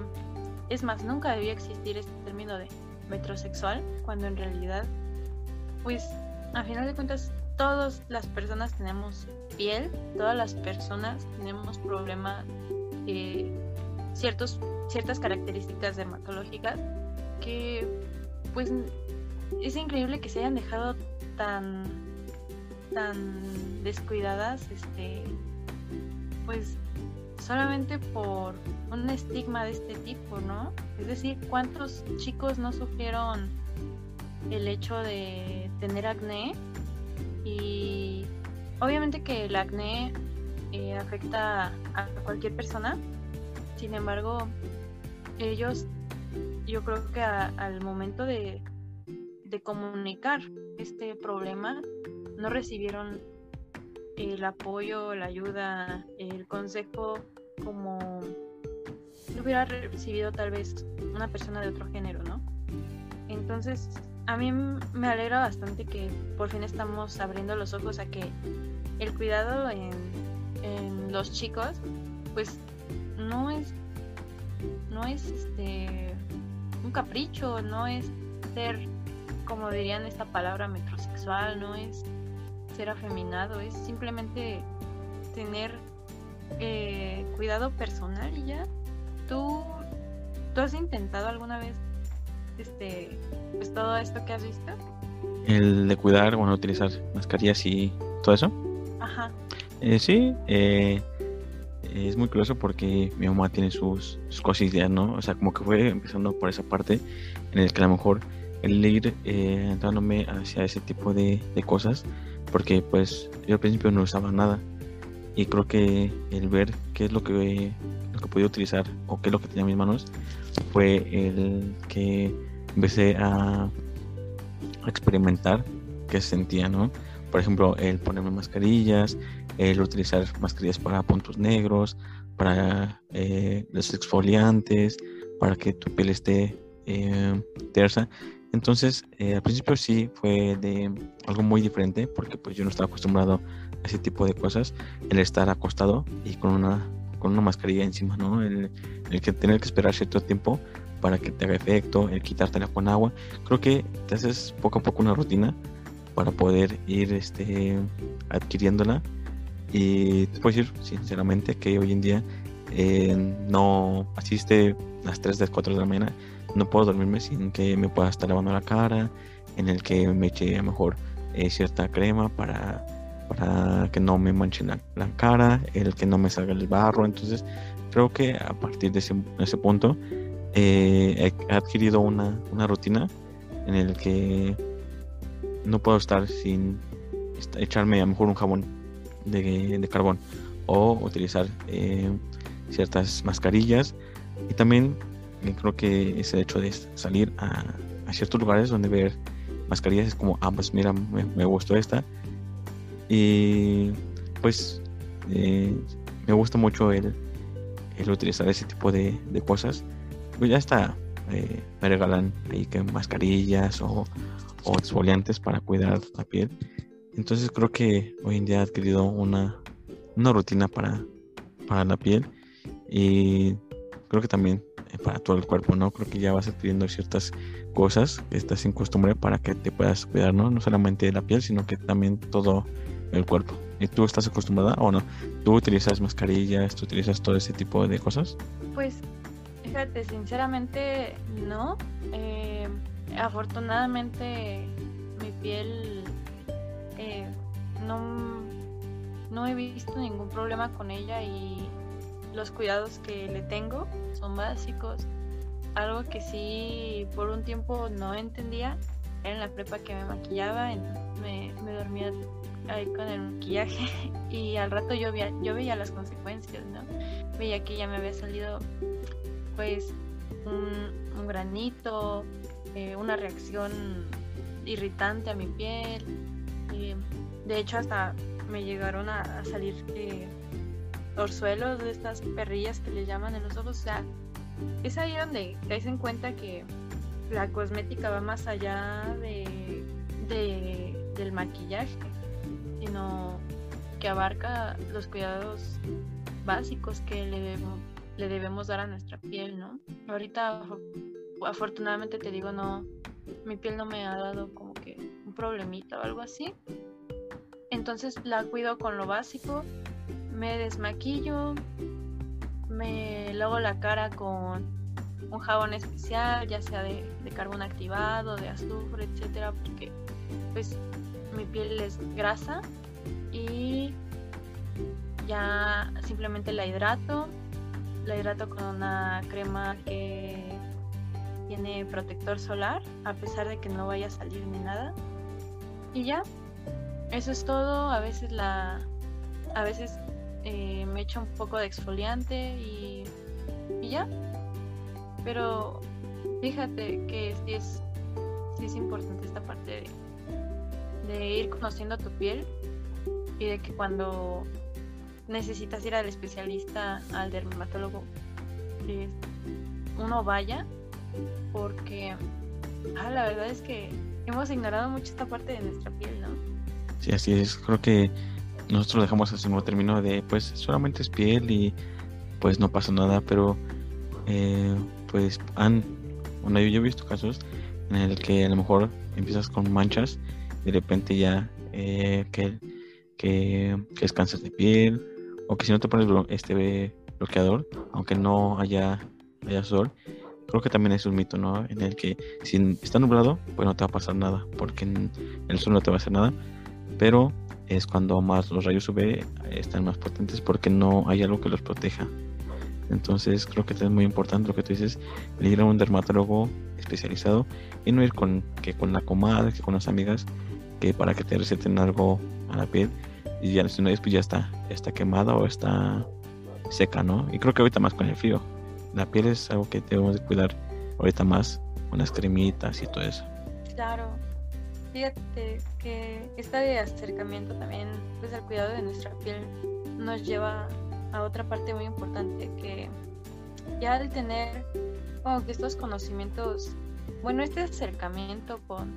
es más, nunca debía existir este término de metrosexual, cuando en realidad, pues a final de cuentas, todas las personas tenemos piel, todas las personas tenemos problemas eh, ciertos, ciertas características dermatológicas que pues es increíble que se hayan dejado tan tan descuidadas este pues solamente por un estigma de este tipo, ¿no? Es decir, ¿cuántos chicos no sufrieron el hecho de tener acné? Y obviamente que el acné eh, afecta a cualquier persona. Sin embargo, ellos, yo creo que al momento de, de comunicar este problema, no recibieron el apoyo, la ayuda, el consejo como lo hubiera recibido tal vez una persona de otro género, ¿no? Entonces, a mí me alegra bastante que por fin estamos abriendo los ojos a que el cuidado en, en los chicos, pues no es, no es este un capricho, no es ser, como dirían esta palabra, metrosexual, no es ser afeminado, es simplemente tener eh, cuidado personal y ya. ¿Tú, ¿Tú has intentado alguna vez este, pues todo esto que has visto? El de cuidar, bueno, utilizar mascarillas y todo eso. Ajá. Eh, sí, eh, es muy curioso porque mi mamá tiene sus, sus cosillas, ¿no? O sea, como que fue empezando por esa parte en el que a lo mejor el ir eh, entrándome hacia ese tipo de, de, cosas, porque pues yo al principio no usaba nada y creo que el ver qué es lo que, lo que podía utilizar o qué es lo que tenía en mis manos fue el que empecé a, experimentar qué sentía, ¿no? Por ejemplo, el ponerme mascarillas, el utilizar mascarillas para puntos negros, para eh, los exfoliantes, para que tu piel esté eh, tersa. Entonces, eh, al principio sí fue de algo muy diferente, porque pues yo no estaba acostumbrado a ese tipo de cosas, el estar acostado y con una, con una mascarilla encima, ¿no? El, el que tener que esperar cierto tiempo para que te haga efecto, el quitártela con agua. Creo que te haces poco a poco una rutina para poder ir este, adquiriéndola y te puedo decir sinceramente que hoy en día eh, no asiste las 3 de 4 de la mañana, no puedo dormirme sin que me pueda estar lavando la cara, en el que me eche a mejor eh, cierta crema para, para que no me manche la, la, cara, el que no me salga el barro. Entonces creo que a partir de ese, ese punto eh, he adquirido una, una rutina en el que no puedo estar sin echarme a lo mejor un jabón de, carbón o utilizar eh, ciertas mascarillas. Y también eh, creo que ese hecho de salir a, ciertos lugares donde ver mascarillas es como ah pues mira me, gustó esta y pues eh, me gusta mucho el, el, utilizar ese tipo de cosas pues ya está me regalan ahí que mascarillas o, o exfoliantes para cuidar la piel entonces creo que hoy en día he adquirido una, una rutina para, para la piel y creo que también eh, para todo el cuerpo, ¿no? Creo que ya vas adquiriendo ciertas cosas que estás sin costumbre para que te puedas cuidar, ¿no? No solamente de la piel, sino que también todo el cuerpo. ¿Y tú estás acostumbrada o no? ¿Tú utilizas mascarillas? ¿Tú utilizas todo ese tipo de cosas? Pues, fíjate, sinceramente no. Eh, afortunadamente mi piel eh, no, no he visto ningún problema con ella y los cuidados que le tengo son básicos. Algo que sí por un tiempo no entendía era en la prepa que me maquillaba, me, me dormía ahí con el maquillaje [laughs] y al rato yo veía, yo veía las consecuencias, ¿no? Veía que ya me había salido pues un, granito, eh, una reacción irritante a mi piel, de hecho, hasta me llegaron a, salir eh, orzuelos de estas perrillas que le llaman en los ojos. O sea, es ahí donde te en cuenta que la cosmética va más allá de, del maquillaje, sino que abarca los cuidados básicos que le le debemos dar a nuestra piel, ¿no? Ahorita, afortunadamente te digo, no, mi piel no me ha dado como que un problemita o algo así. Entonces la cuido con lo básico. Me desmaquillo, me lavo la cara con un jabón especial, ya sea de, carbón activado, de azufre, etcétera, porque pues mi piel es grasa y ya simplemente la hidrato. La hidrato con una crema que tiene protector solar, a pesar de que no vaya a salir ni nada. Y ya, eso es todo. A veces la, a veces eh, me echo un poco de exfoliante y, y ya. Pero fíjate que sí es, sí es importante esta parte de, de ir conociendo tu piel y de que cuando necesitas ir al especialista, al dermatólogo, uno vaya porque ah, la verdad es que hemos ignorado mucho esta parte de nuestra piel, ¿no? Sí, así es. Creo que nosotros dejamos así como término de, pues solamente es piel y pues no pasa nada, pero eh, pues han, bueno, yo, yo, he visto casos en el que a lo mejor empiezas con manchas y de repente ya eh, que, que, que es cáncer de piel o que si no te pones este bloqueador, aunque no haya, haya sol, creo que también es un mito, ¿no? En el que si está nublado, pues no te va a pasar nada, porque el sol no te va a hacer nada, pero es cuando más los rayos UV están más potentes porque no hay algo que los proteja. Entonces creo que es muy importante lo que tú dices, ir a un dermatólogo especializado y no ir con que con la comadre, que con las amigas, que para que te receten algo a la piel y ya si no pues ya está, ya está quemada o está seca, ¿no? Y creo que ahorita más con el frío. La piel es algo que debemos de cuidar ahorita más, con las cremitas y todo eso. Claro. Fíjate que este acercamiento también, pues el cuidado de nuestra piel nos lleva a otra parte muy importante que ya al tener como que estos conocimientos, bueno, este acercamiento con,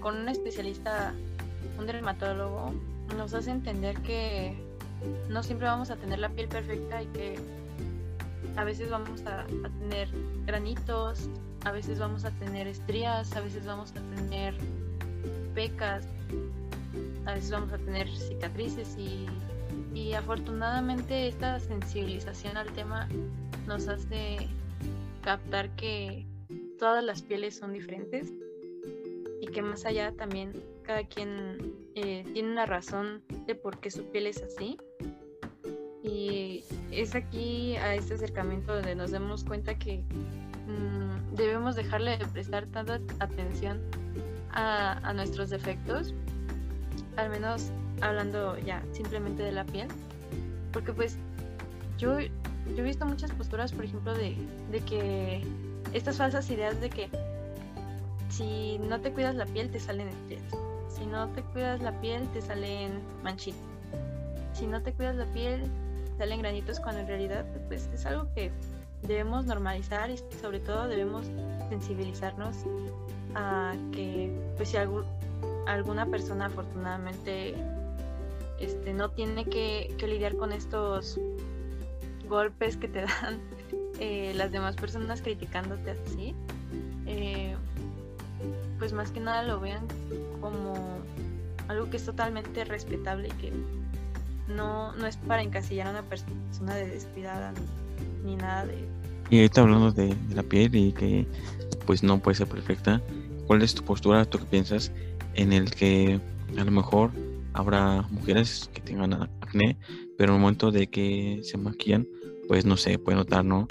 con un especialista, un dermatólogo, nos hace entender que no siempre vamos a tener la piel perfecta y que a veces vamos a, tener granitos, a veces vamos a tener estrías, a veces vamos a tener pecas, a veces vamos a tener cicatrices y y afortunadamente esta sensibilización al tema nos hace captar que todas las pieles son diferentes y que más allá también cada quien eh, tiene una razón de por qué su piel es así. Y es aquí a este acercamiento donde nos damos cuenta que mmm, debemos dejarle de prestar tanta atención a, a nuestros defectos, al menos hablando ya simplemente de la piel, porque pues yo, yo he visto muchas posturas, por ejemplo, de, de que estas falsas ideas de que si no te cuidas la piel te salen estrías, si no te cuidas la piel te salen manchitas, si no te cuidas la piel salen granitos cuando en realidad pues es algo que debemos normalizar y sobre todo debemos sensibilizarnos a que pues si algún, alguna persona afortunadamente este, no tiene que, lidiar con estos golpes que te [laughs] dan eh, las demás personas criticándote así, pues más que nada lo vean como algo que es totalmente respetable y que no, no es para encasillar a una persona de descuidada ni, nada de... Y ahorita hablando de, la piel y que pues no puede ser perfecta, ¿cuál es tu postura, tú qué piensas en el que a lo mejor habrá mujeres que tengan acné, pero en el momento de que se maquillan, pues no se puede notar, ¿no?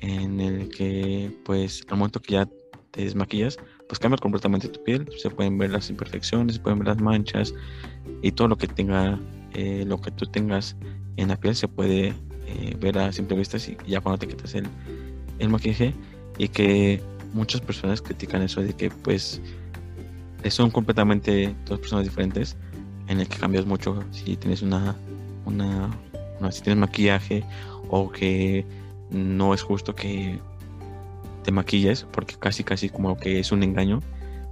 En el que, pues, al momento que ya te desmaquillas, pues cambia completamente tu piel, se pueden ver las imperfecciones, se pueden ver las manchas y todo lo que tenga, eh, lo que tú tengas en la piel se puede eh, ver a simple vista y ya cuando te quitas el, el maquillaje. Y que muchas personas critican eso de que pues son completamente dos personas diferentes en el que cambias mucho si tienes una, una, si tienes maquillaje o que no es justo que te maquilles porque casi casi como que es un engaño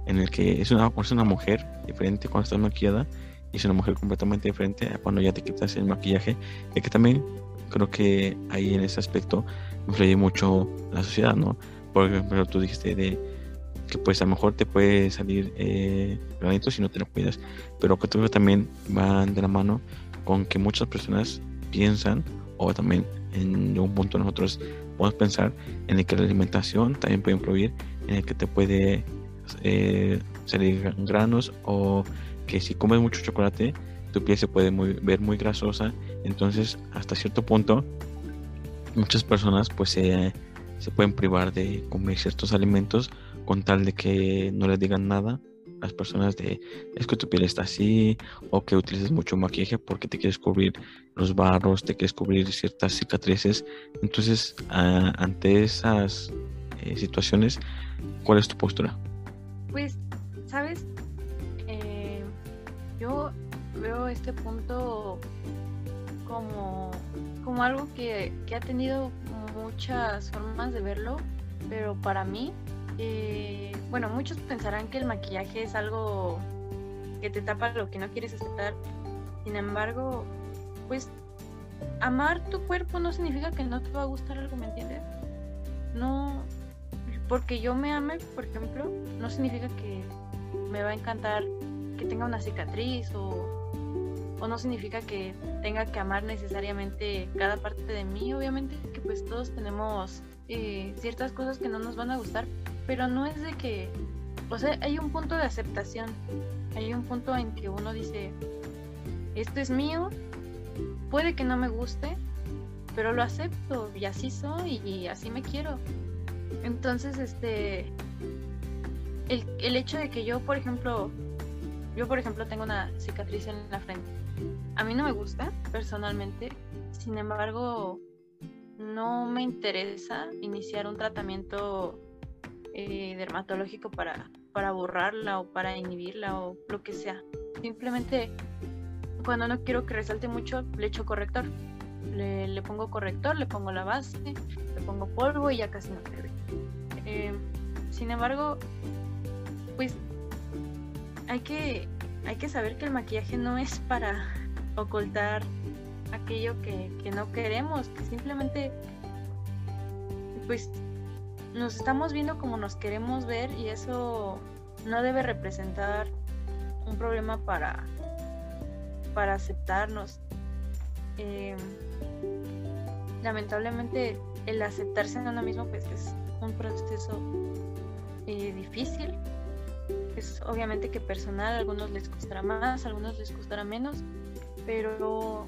en el que es una, es una mujer diferente cuando estás maquillada y es una mujer completamente diferente cuando ya te quitas el maquillaje y que también creo que ahí en ese aspecto influye mucho la sociedad, ¿no? Por ejemplo, tú dijiste de que pues a lo mejor te puede salir eh, granito si no te lo cuidas, pero que que también van de la mano con que muchas personas piensan, o también en un punto nosotros podemos pensar en el que la alimentación también puede influir, en el que te puede eh, salir granos, o que si comes mucho chocolate, tu piel se puede ver muy grasosa, entonces hasta cierto punto muchas personas pues se pueden privar de comer ciertos alimentos con tal de que no les digan nada las personas de es que tu piel está así o que utilices mucho maquillaje porque te quieres cubrir los barros, te quieres cubrir ciertas cicatrices. Entonces, ante esas eh, situaciones, ¿cuál es tu postura? Pues, sabes, eh, yo veo este punto como, como algo que, que ha tenido muchas formas de verlo pero para mí, eh, bueno, muchos pensarán que el maquillaje es algo que te tapa lo que no quieres aceptar. Sin embargo, pues amar tu cuerpo no significa que no te va a gustar algo, ¿me entiendes? No, porque yo me ame, por ejemplo, no significa que me va a encantar que tenga una cicatriz o, o no significa que tenga que amar necesariamente cada parte de mí. Obviamente que pues todos tenemos eh, ciertas cosas que no nos van a gustar, pero no es de que, o sea, hay un punto de aceptación, hay un punto en que uno dice, esto es mío, puede que no me guste, pero lo acepto y así soy y así me quiero. Entonces, este, el, el hecho de que yo, por ejemplo, yo, por ejemplo, tengo una cicatriz en la frente. A mí no me gusta, personalmente. Sin embargo, no me interesa iniciar un tratamiento eh, dermatológico para, para borrarla o para inhibirla o lo que sea. Simplemente, cuando no quiero que resalte mucho, le echo corrector. Le, le pongo corrector, le pongo la base, le pongo polvo y ya casi no se ve. Eh, sin embargo, pues hay que, hay que saber que el maquillaje no es para ocultar aquello que, que no queremos, que simplemente pues nos estamos viendo como nos queremos ver y eso no debe representar un problema para, para aceptarnos. Eh, lamentablemente el aceptarse en uno mismo pues es un proceso eh, difícil es obviamente que personal, a algunos les costará más, a algunos les costará menos, pero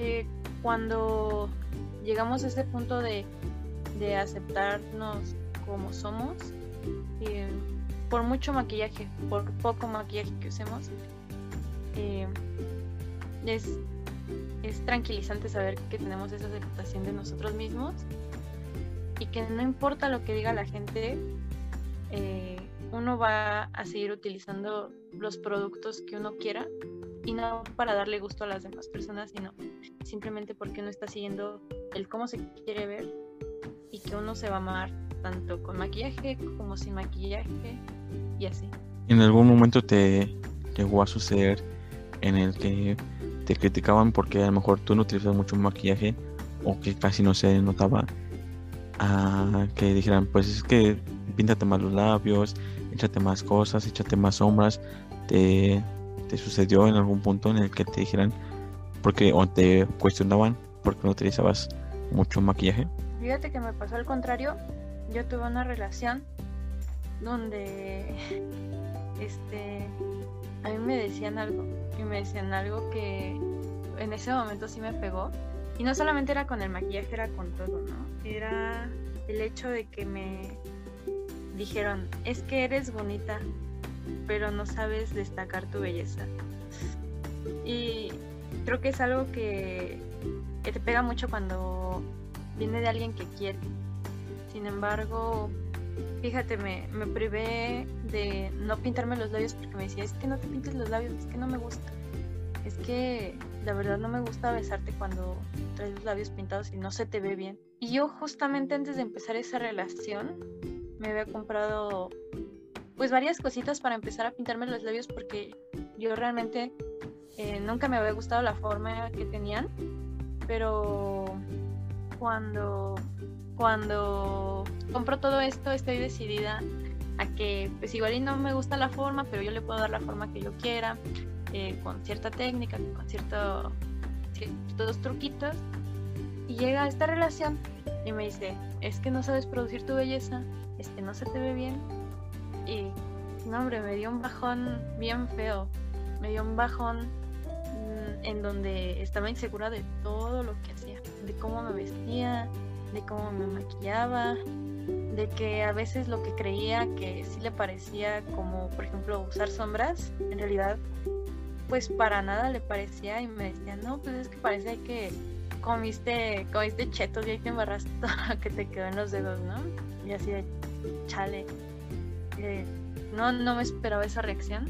eh, cuando llegamos a ese punto de, aceptarnos como somos, eh, por mucho maquillaje, por poco maquillaje que usemos, eh, es, tranquilizante saber que tenemos esa aceptación de nosotros mismos y que no importa lo que diga la gente, uno va a seguir utilizando los productos que uno quiera y no para darle gusto a las demás personas, sino simplemente porque uno está siguiendo el cómo se quiere ver y que uno se va a amar tanto con maquillaje como sin maquillaje y así. ¿En algún momento te llegó a suceder en el que te criticaban porque a lo mejor tú no utilizas mucho maquillaje o que casi no se notaba a que dijeran pues es que píntate más los labios, échate más cosas, échate más sombras. ¿Te, sucedió en algún punto en el que te dijeran, porque o te cuestionaban porque no utilizabas mucho maquillaje? Fíjate que me pasó al contrario. Yo tuve una relación donde este a mí me decían algo y me decían algo que en ese momento sí me pegó y no solamente era con el maquillaje era con todo no era el hecho de que me dijeron, es que eres bonita, pero no sabes destacar tu belleza. Y creo que es algo que, te pega mucho cuando viene de alguien que quiere. Sin embargo, fíjate, me, me privé de no pintarme los labios porque me decía, es que no te pintes los labios, es que no me gusta. Es que la verdad no me gusta besarte cuando traes los labios pintados y no se te ve bien. Y yo justamente antes de empezar esa relación me había comprado pues varias cositas para empezar a pintarme los labios porque yo realmente eh, nunca me había gustado la forma que tenían, pero cuando cuando compro todo esto estoy decidida a que pues igual y no me gusta la forma, pero yo le puedo dar la forma que yo quiera, eh, con cierta técnica, con cierto, ciertos truquitos. Y llega esta relación y me dice, es que no sabes producir tu belleza, es que no se te ve bien. Y, no, hombre, me dio un bajón bien feo. Me dio un bajón mm, en donde estaba insegura de todo lo que hacía, de cómo me vestía, de cómo me maquillaba, de que a veces lo que creía que sí le parecía como, por ejemplo, usar sombras, en realidad, pues para nada le parecía y me decía, no, pues es que parece que comiste, comiste chetos y ahí te embarraste todo [laughs] lo que te quedó en los dedos, ¿no? Y así de chale. No, no me esperaba esa reacción,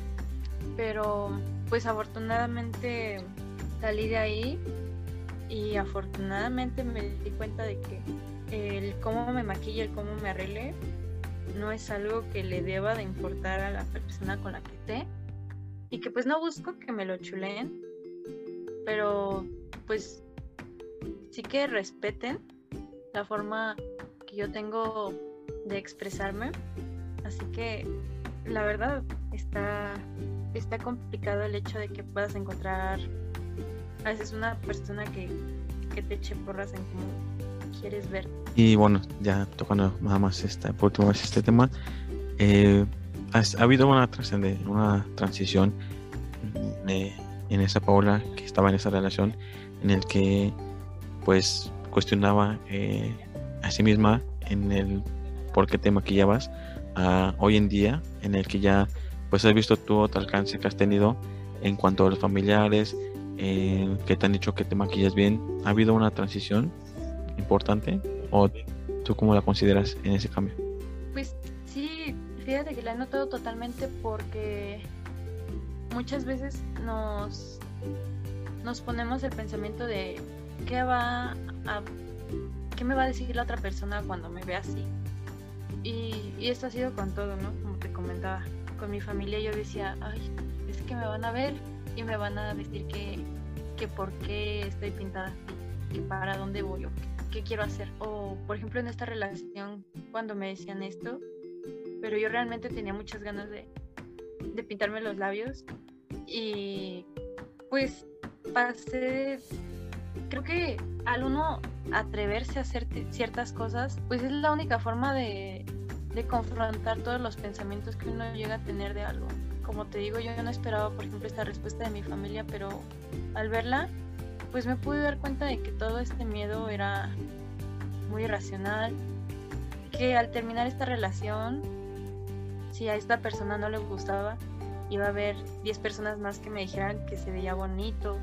pero pues afortunadamente salí de ahí y afortunadamente me di cuenta de que el cómo me maquille, el cómo me arregle, no es algo que le deba de importar a la persona con la que esté. Y que pues no busco que me lo chuleen, pero pues sí que respeten la forma que yo tengo de expresarme. Así que la verdad está, está complicado el hecho de que puedas encontrar a veces una persona que, que te eche porras en cómo quieres ver. Y bueno, ya tocando nada más esta, por última vez este tema, eh, ha, habido una, una transición en esa Paula que estaba en esa relación en el que pues cuestionaba eh, a sí misma en el por qué te maquillabas a hoy en día en el que ya pues has visto todo el alcance que has tenido en cuanto a los familiares eh, que te han dicho que te maquillas bien. Ha habido una transición importante o tú cómo la consideras en ese cambio pues sí fíjate que la he notado totalmente porque muchas veces nos nos ponemos el pensamiento de qué va a qué me va a decir la otra persona cuando me ve así y, y esto ha sido con todo no como te comentaba con mi familia yo decía ay es que me van a ver y me van a decir que que por qué estoy pintada así que para dónde voy o qué, qué quiero hacer o por ejemplo en esta relación cuando me decían esto pero yo realmente tenía muchas ganas de, de pintarme los labios y pues pasé, creo que al uno atreverse a hacer ciertas cosas, pues es la única forma de, de confrontar todos los pensamientos que uno llega a tener de algo. Como te digo, yo no esperaba, por ejemplo, esta respuesta de mi familia, pero al verla, pues me pude dar cuenta de que todo este miedo era muy irracional, que al terminar esta relación, si a esta persona no le gustaba, iba a haber 10 personas más que me dijeran que se veía bonito,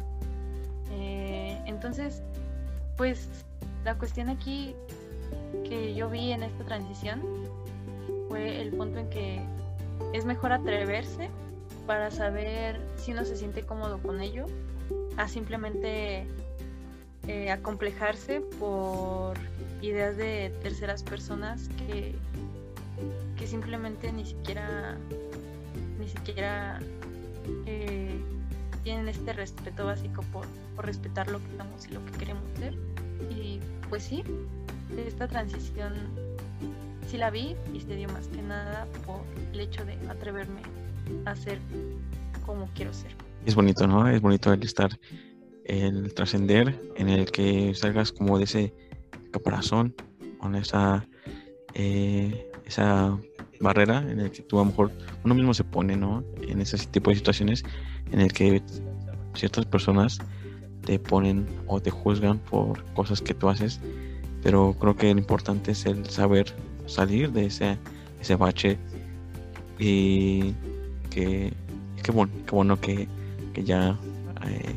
eh, entonces, pues la cuestión aquí que yo vi en esta transición fue el punto en que es mejor atreverse para saber si uno se siente cómodo con ello, a simplemente eh, acomplejarse por ideas de terceras personas que, que simplemente ni siquiera ni siquiera eh, tienen este respeto básico por, respetar lo que estamos y lo que queremos ser. Y pues sí, esta transición sí la vi y se dio más que nada por el hecho de atreverme a ser como quiero ser. Es bonito, ¿no? Es bonito el estar, el trascender, en el que salgas como de ese caparazón, con esa, eh, esa barrera en el que tú a lo mejor uno mismo se pone, ¿no? En ese tipo de situaciones en el que ciertas personas te ponen o te juzgan por cosas que tú haces, pero creo que lo importante es el saber salir de ese, ese bache y que, qué bueno, qué bueno que, que ya eh,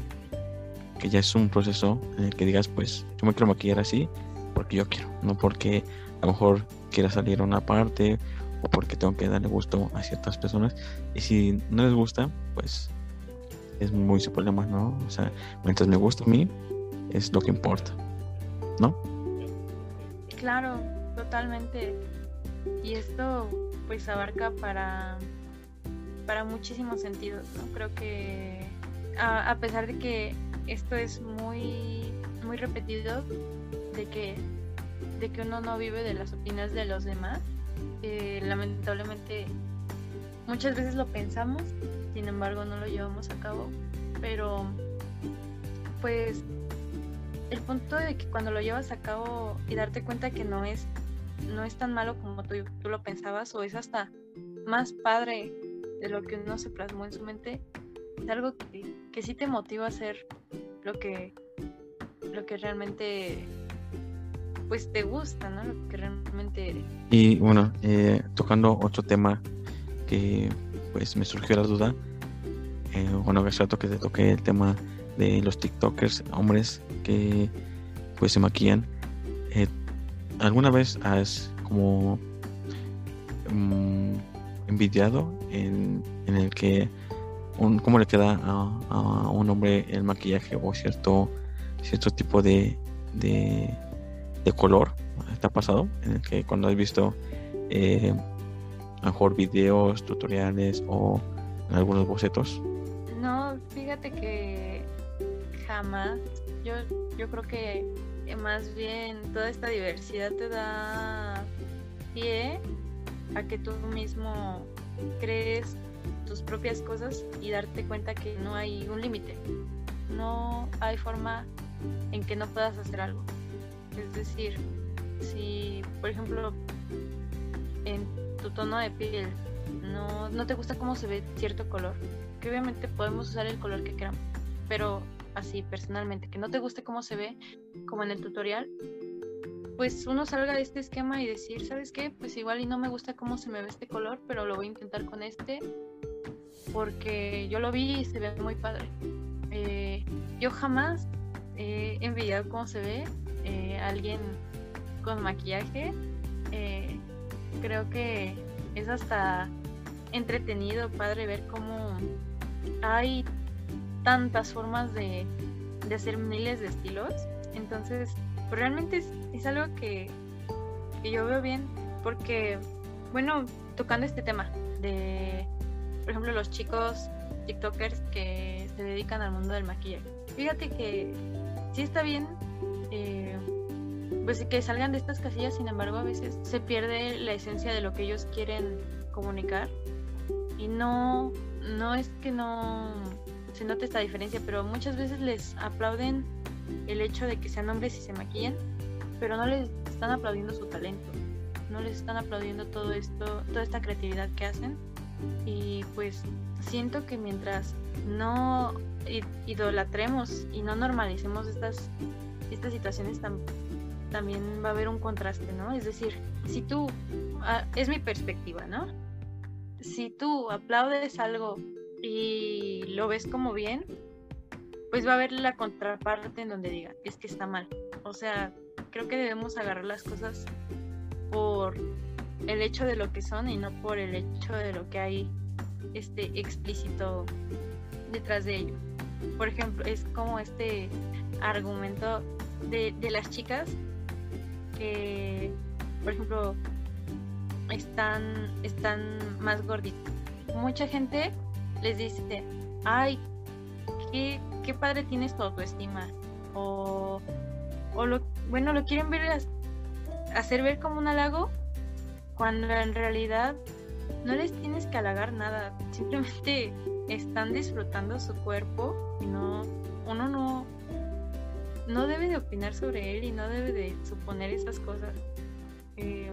que ya es un proceso en el que digas pues yo me quiero maquillar así porque yo quiero, no porque a lo mejor quiera salir a una parte o porque tengo que darle gusto a ciertas personas y si no les gusta pues es muy su problema, ¿no? O sea, mientras me gusta a mí, es lo que importa, ¿no? Claro, totalmente. Y esto pues abarca para, para muchísimos sentidos, ¿no? Creo que a, pesar de que esto es muy, muy repetido, de que, de que uno no vive de las opiniones de los demás, eh, lamentablemente muchas veces lo pensamos sin embargo no lo llevamos a cabo, pero pues el punto de que cuando lo llevas a cabo y darte cuenta que no es no es tan malo como tú, tú lo pensabas o es hasta más padre de lo que uno se plasmó en su mente, es algo que, que sí te motiva a hacer lo que lo que realmente pues te gusta, ¿no? Lo que realmente. Y bueno, eh, tocando otro tema que pues me surgió la duda, eh, bueno, hace rato que te toqué el tema de los TikTokers, hombres que pues se maquillan. Eh, ¿Alguna vez has como mm, envidiado en, el que un, cómo le queda a, un hombre el maquillaje o cierto cierto tipo de, de, color te ha pasado en el que cuando has visto eh, mejor videos, tutoriales o algunos bocetos? No, fíjate que jamás. Yo, yo creo que más bien toda esta diversidad te da pie a que tú mismo crees tus propias cosas y darte cuenta que no hay un límite. No hay forma en que no puedas hacer algo. Es decir, si, por ejemplo, en tu tono de piel no, no te gusta cómo se ve cierto color, que obviamente podemos usar el color que queramos, pero así personalmente, que no te guste cómo se ve, como en el tutorial, pues uno salga de este esquema y decir, ¿sabes qué? Pues igual y no me gusta cómo se me ve este color, pero lo voy a intentar con este, porque yo lo vi y se ve muy padre. Eh, yo jamás he envidiado cómo se ve eh, alguien con maquillaje. Eh, creo que es hasta entretenido, padre, ver cómo hay tantas formas de, hacer miles de estilos. Entonces, realmente es, algo que, yo veo bien porque, bueno, tocando este tema de, por ejemplo, los chicos TikTokers que se dedican al mundo del maquillaje. Fíjate que sí está bien, eh, pues que salgan de estas casillas, sin embargo, a veces se pierde la esencia de lo que ellos quieren comunicar y no, no es que no se note esta diferencia, pero muchas veces les aplauden el hecho de que sean hombres y se maquillan, pero no les están aplaudiendo su talento, no les están aplaudiendo todo esto, toda esta creatividad que hacen. Y pues siento que mientras no idolatremos y no normalicemos estas, estas situaciones también va a haber un contraste, ¿no? Es decir, si tú, ah, es mi perspectiva, ¿no? Si tú aplaudes algo y lo ves como bien, pues va a haber la contraparte en donde diga, es que está mal. O sea, creo que debemos agarrar las cosas por el hecho de lo que son y no por el hecho de lo que hay este explícito detrás de ello. Por ejemplo, es como este argumento de, de las chicas que, por ejemplo, están, están más gorditas. Mucha gente les dice, ay, qué, qué padre tienes tu autoestima. O, o lo, bueno, lo quieren ver, hacer ver como un halago, cuando en realidad no les tienes que halagar nada. Simplemente están disfrutando su cuerpo y no, uno no, no debe de opinar sobre él y no debe de suponer esas cosas. Eh,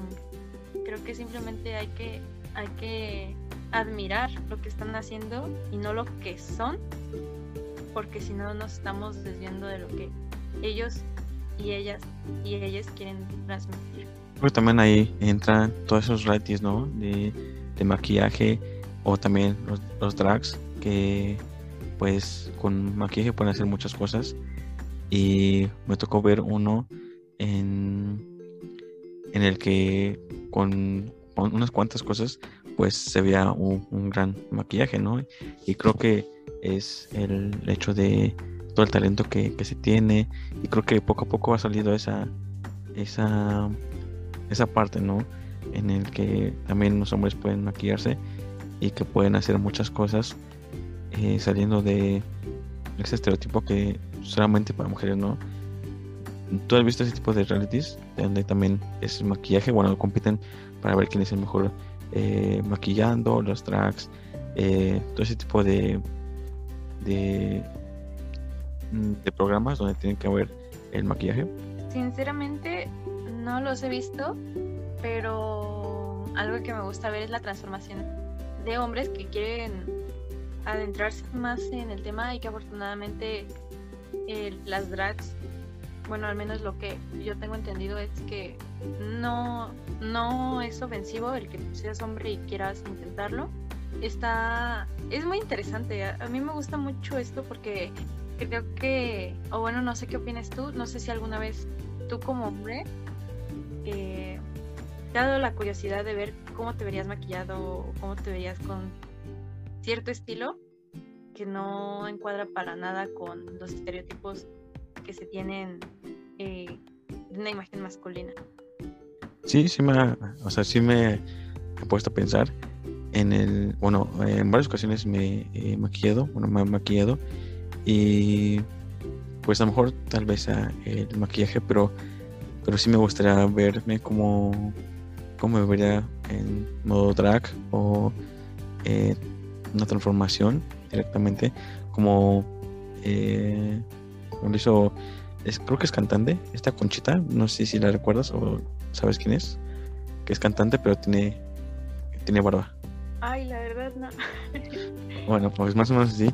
creo que simplemente hay que, hay que admirar lo que están haciendo y no lo que son, porque si no nos estamos desviando de lo que ellos y ellas y ellas quieren transmitir. Pues también ahí entran todos esos ratios, ¿no? De, maquillaje o también los, los, drags que pues con maquillaje pueden hacer muchas cosas y me tocó ver uno en, en el que con unas cuantas cosas pues se vea un, gran maquillaje, ¿no? Y creo que es el hecho de todo el talento que, se tiene y creo que poco a poco ha salido esa, esa, esa parte, ¿no? En el que también los hombres pueden maquillarse y que pueden hacer muchas cosas eh, saliendo de ese estereotipo que solamente para mujeres, ¿no? ¿Tú has visto ese tipo de realities? Donde también es maquillaje, bueno, compiten para ver quién es el mejor eh, maquillando, los tracks, eh, todo ese tipo de, de, mm, programas donde tienen que ver el maquillaje? Sinceramente no los he visto, pero algo que me gusta ver es la transformación de hombres que quieren adentrarse más en el tema y que afortunadamente eh, las drags bueno, al menos lo que yo tengo entendido es que no, no es ofensivo el que seas hombre y quieras intentarlo. Está, es muy interesante. A, mí me gusta mucho esto porque creo que, o bueno, no sé qué opinas tú, no sé si alguna vez tú como hombre eh, te dado la curiosidad de ver cómo te verías maquillado o cómo te verías con cierto estilo que no encuadra para nada con los estereotipos que se tienen eh, una imagen masculina. Sí, sí me, o sea, sí me he puesto a pensar en el, bueno, en varias ocasiones me he maquillado, bueno, me he maquillado y pues a lo mejor tal vez el maquillaje, pero, pero sí me gustaría verme como, como me vería en modo drag o eh, una transformación directamente como eh, lo hizo es, creo que es cantante esta Conchita no sé si la recuerdas o sabes quién es que es cantante pero tiene tiene barba. Ay la verdad no. [laughs] Bueno pues más o menos así.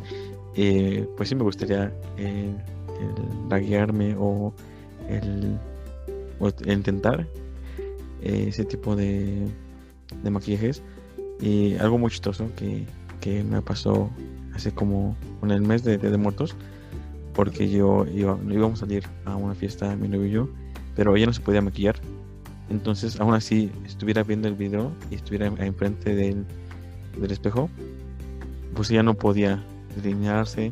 Eh, pues sí me gustaría eh, el o el, intentar eh, ese tipo de, de maquillajes. Y algo muy chistoso que, que me pasó hace como en el mes de, de, muertos porque yo iba, íbamos a salir a una fiesta mi novio y yo pero ella no se podía maquillar. Entonces aún así estuviera viendo el video y estuviera enfrente del, del espejo pues ella no podía delinearse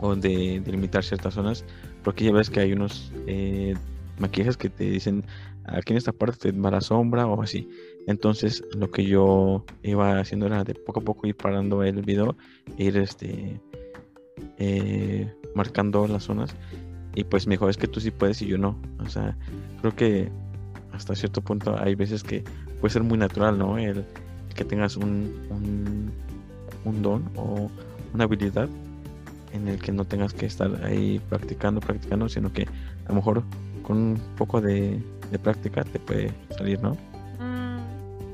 o de delimitar ciertas zonas porque ya ves que hay unos eh, maquillajes que te dicen aquí en esta parte te la sombra o así. Entonces lo que yo iba haciendo era de poco a poco ir parando el video e ir este eh, marcando las zonas. Y pues mejor es que tú sí puedes y yo no o sea creo que hasta cierto punto hay veces que puede ser muy natural no el, que tengas un, un, don o una habilidad en el que no tengas que estar ahí practicando, practicando, sino que a lo mejor con un poco de, práctica te puede salir, ¿no? Mm,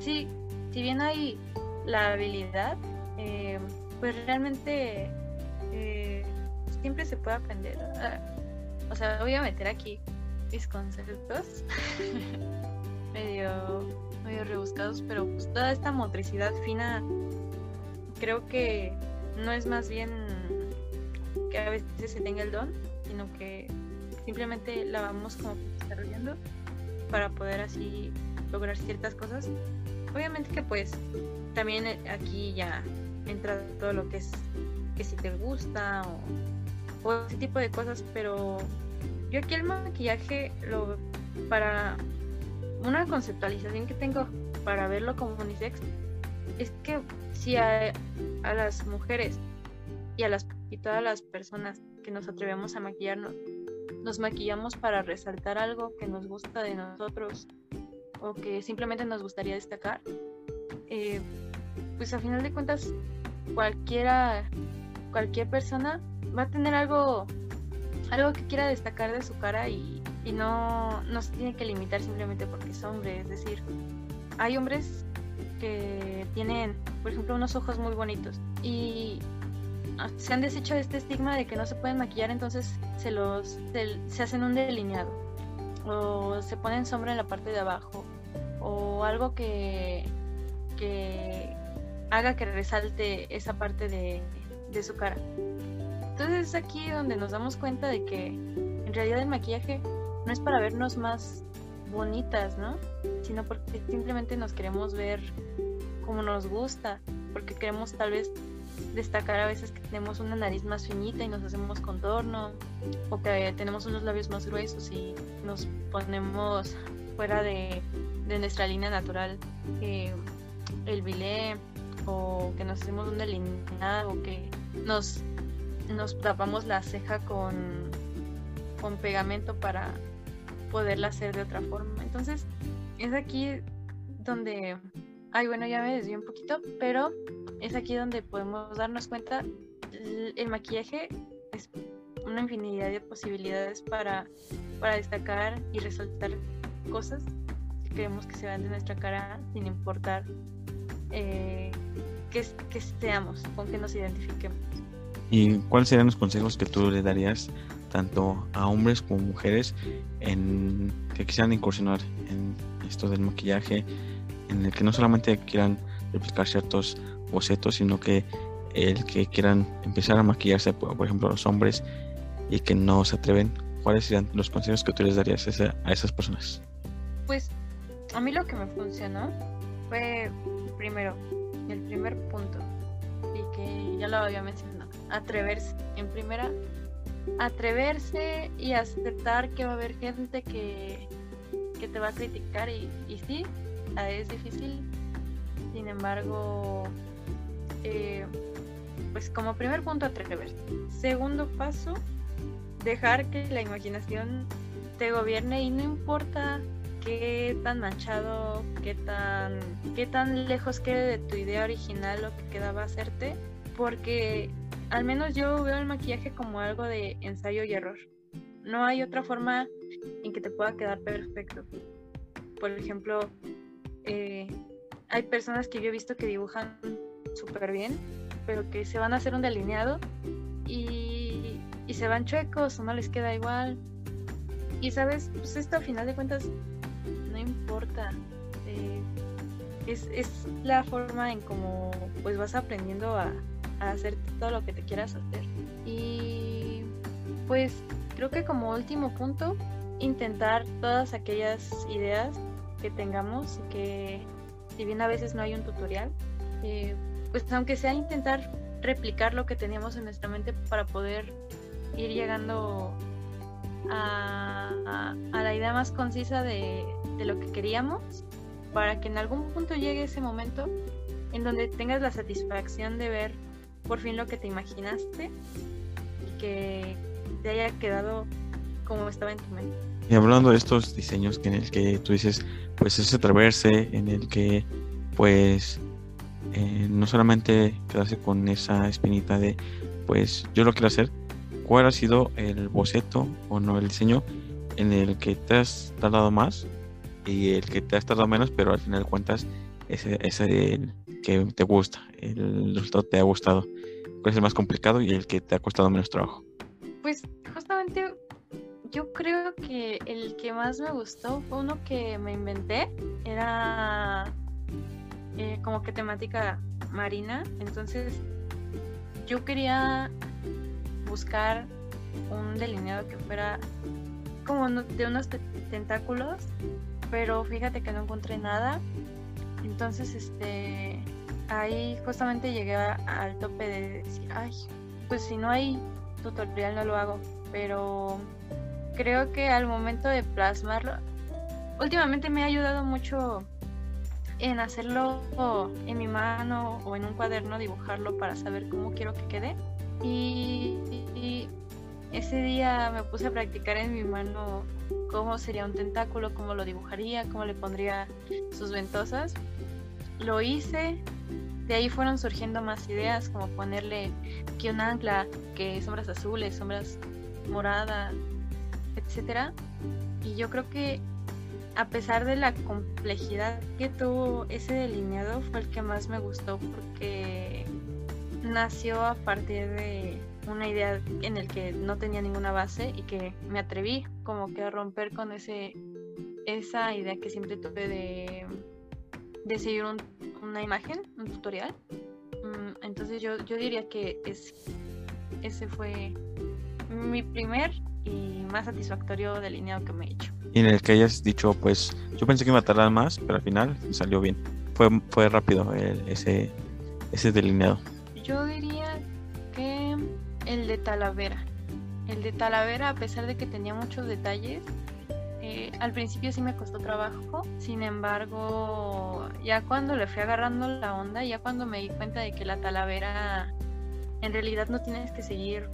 sí, si bien hay la habilidad, eh, pues realmente eh, siempre se puede aprender. O sea, voy a meter aquí mis conceptos [laughs] medio, medio rebuscados, pero pues toda esta motricidad fina creo que no es más bien que a veces se tenga el don, sino que simplemente la vamos como desarrollando para poder así lograr ciertas cosas. Obviamente que pues también aquí ya entra todo lo que es que si te gusta o, ese tipo de cosas, pero yo aquí el maquillaje lo para una conceptualización que tengo para verlo como unisex es que si a, a las mujeres y a las y todas las personas que nos atrevemos a maquillarnos, nos maquillamos para resaltar algo que nos gusta de nosotros o que simplemente nos gustaría destacar, eh, pues a final de cuentas cualquiera, cualquier persona va a tener algo, algo que quiera destacar de su cara y, no, no se tiene que limitar simplemente porque es hombre. Es decir, hay hombres que tienen, por ejemplo, unos ojos muy bonitos y se han deshecho de este estigma de que no se pueden maquillar, entonces se los se, hacen un delineado o se ponen sombra en la parte de abajo o algo que, que haga que resalte esa parte de, de su cara. Entonces es aquí donde nos damos cuenta de que en realidad el maquillaje no es para vernos más bonitas, ¿no? Sino porque simplemente nos queremos ver como nos gusta, porque queremos tal vez destacar a veces que tenemos una nariz más finita y nos hacemos contorno, o que tenemos unos labios más gruesos y nos ponemos fuera de, nuestra línea natural eh, el bilé, o que nos hacemos un delineado, o que nos, nos tapamos la ceja con, con pegamento para poderla hacer de otra forma. Entonces, es aquí donde Ay, bueno, ya me desvié un poquito, pero es aquí donde podemos darnos cuenta, el maquillaje es una infinidad de posibilidades para, para destacar y resaltar cosas que queremos que se vean de nuestra cara sin importar eh, que, que seamos, con que nos identifiquemos. ¿Y cuáles serían los consejos que tú le darías tanto a hombres como mujeres en que quisieran incursionar en esto del maquillaje, en el que no solamente quieran replicar ciertos bocetos, sino que el que quieran empezar a maquillarse, por, ejemplo, los hombres, y que no se atreven, ¿cuáles serían los consejos que tú les darías a, esas personas? Pues a mí lo que me funcionó fue, primero, el primer punto, y que ya lo había mencionado, atreverse. En primera, atreverse y aceptar que va a haber gente que que te va a criticar y, y sí, es difícil. Sin embargo, eh, pues como primer punto atreverse. Segundo paso, dejar que la imaginación te gobierne y no importa qué tan manchado, qué tan, qué tan lejos quede de tu idea original lo que quedaba hacerte, porque al menos yo veo el maquillaje como algo de ensayo y error. No hay otra forma en que te pueda quedar perfecto. Por ejemplo, eh, hay personas que yo he visto que dibujan súper bien, pero que se van a hacer un delineado y, y se van chuecos o no les queda igual. Y sabes, pues esto a final de cuentas no importa. Eh, es, es, la forma en cómo pues vas aprendiendo a, a hacer todo lo que te quieras hacer. Y pues creo que como último punto, intentar todas aquellas ideas que tengamos y que si bien a veces no hay un tutorial, pues aunque sea intentar replicar lo que teníamos en nuestra mente para poder ir llegando a, la idea más concisa de, de, lo que queríamos, para que en algún punto llegue ese momento en donde tengas la satisfacción de ver por fin lo que te imaginaste y que te haya quedado como estaba en tu mente. Y hablando de estos diseños que en el que tú dices, pues es atreverse, en el que pues eh, no solamente quedarse con esa espinita de, pues yo lo quiero hacer, ¿cuál ha sido el boceto o no el diseño en el que te has tardado más y el que te has tardado menos, pero al final cuentas ese es el que te gusta, el resultado te ha gustado? ¿Cuál es el más complicado y el que te ha costado menos trabajo? Pues justamente yo creo que el que más me gustó fue uno que me inventé. Era eh, como que temática marina. Entonces yo quería buscar un delineado que fuera como de unos tentáculos, pero fíjate que no encontré nada. Entonces, este, ahí justamente llegué al tope de decir, ay, pues si no hay tutorial no lo hago, pero creo que al momento de plasmarlo, últimamente me ha ayudado mucho en hacerlo en mi mano o en un cuaderno, dibujarlo para saber cómo quiero que quede. Y, ese día me puse a practicar en mi mano cómo sería un tentáculo, cómo lo dibujaría, cómo le pondría sus ventosas. Lo hice, de ahí fueron surgiendo más ideas, como ponerle que un ancla, que sombras azules, sombras moradas, etcétera. Y yo creo que a pesar de la complejidad que tuvo ese delineado, fue el que más me gustó porque nació a partir de una idea en el que no tenía ninguna base y que me atreví como que a romper con ese esa idea que siempre tuve de, de seguir una imagen, un tutorial. Mm, entonces yo, yo diría que es, ese fue mi primer y más satisfactorio delineado que me he hecho. Y en el que hayas dicho, pues yo pensé que iba a tardar más, pero al final salió bien. Fue, fue rápido ese, ese delineado. Yo diría que el de Talavera. El de Talavera, a pesar de que tenía muchos detalles, eh, al principio sí me costó trabajo. Sin embargo, ya cuando le fui agarrando la onda, ya cuando me di cuenta de que la Talavera en realidad no tienes que seguir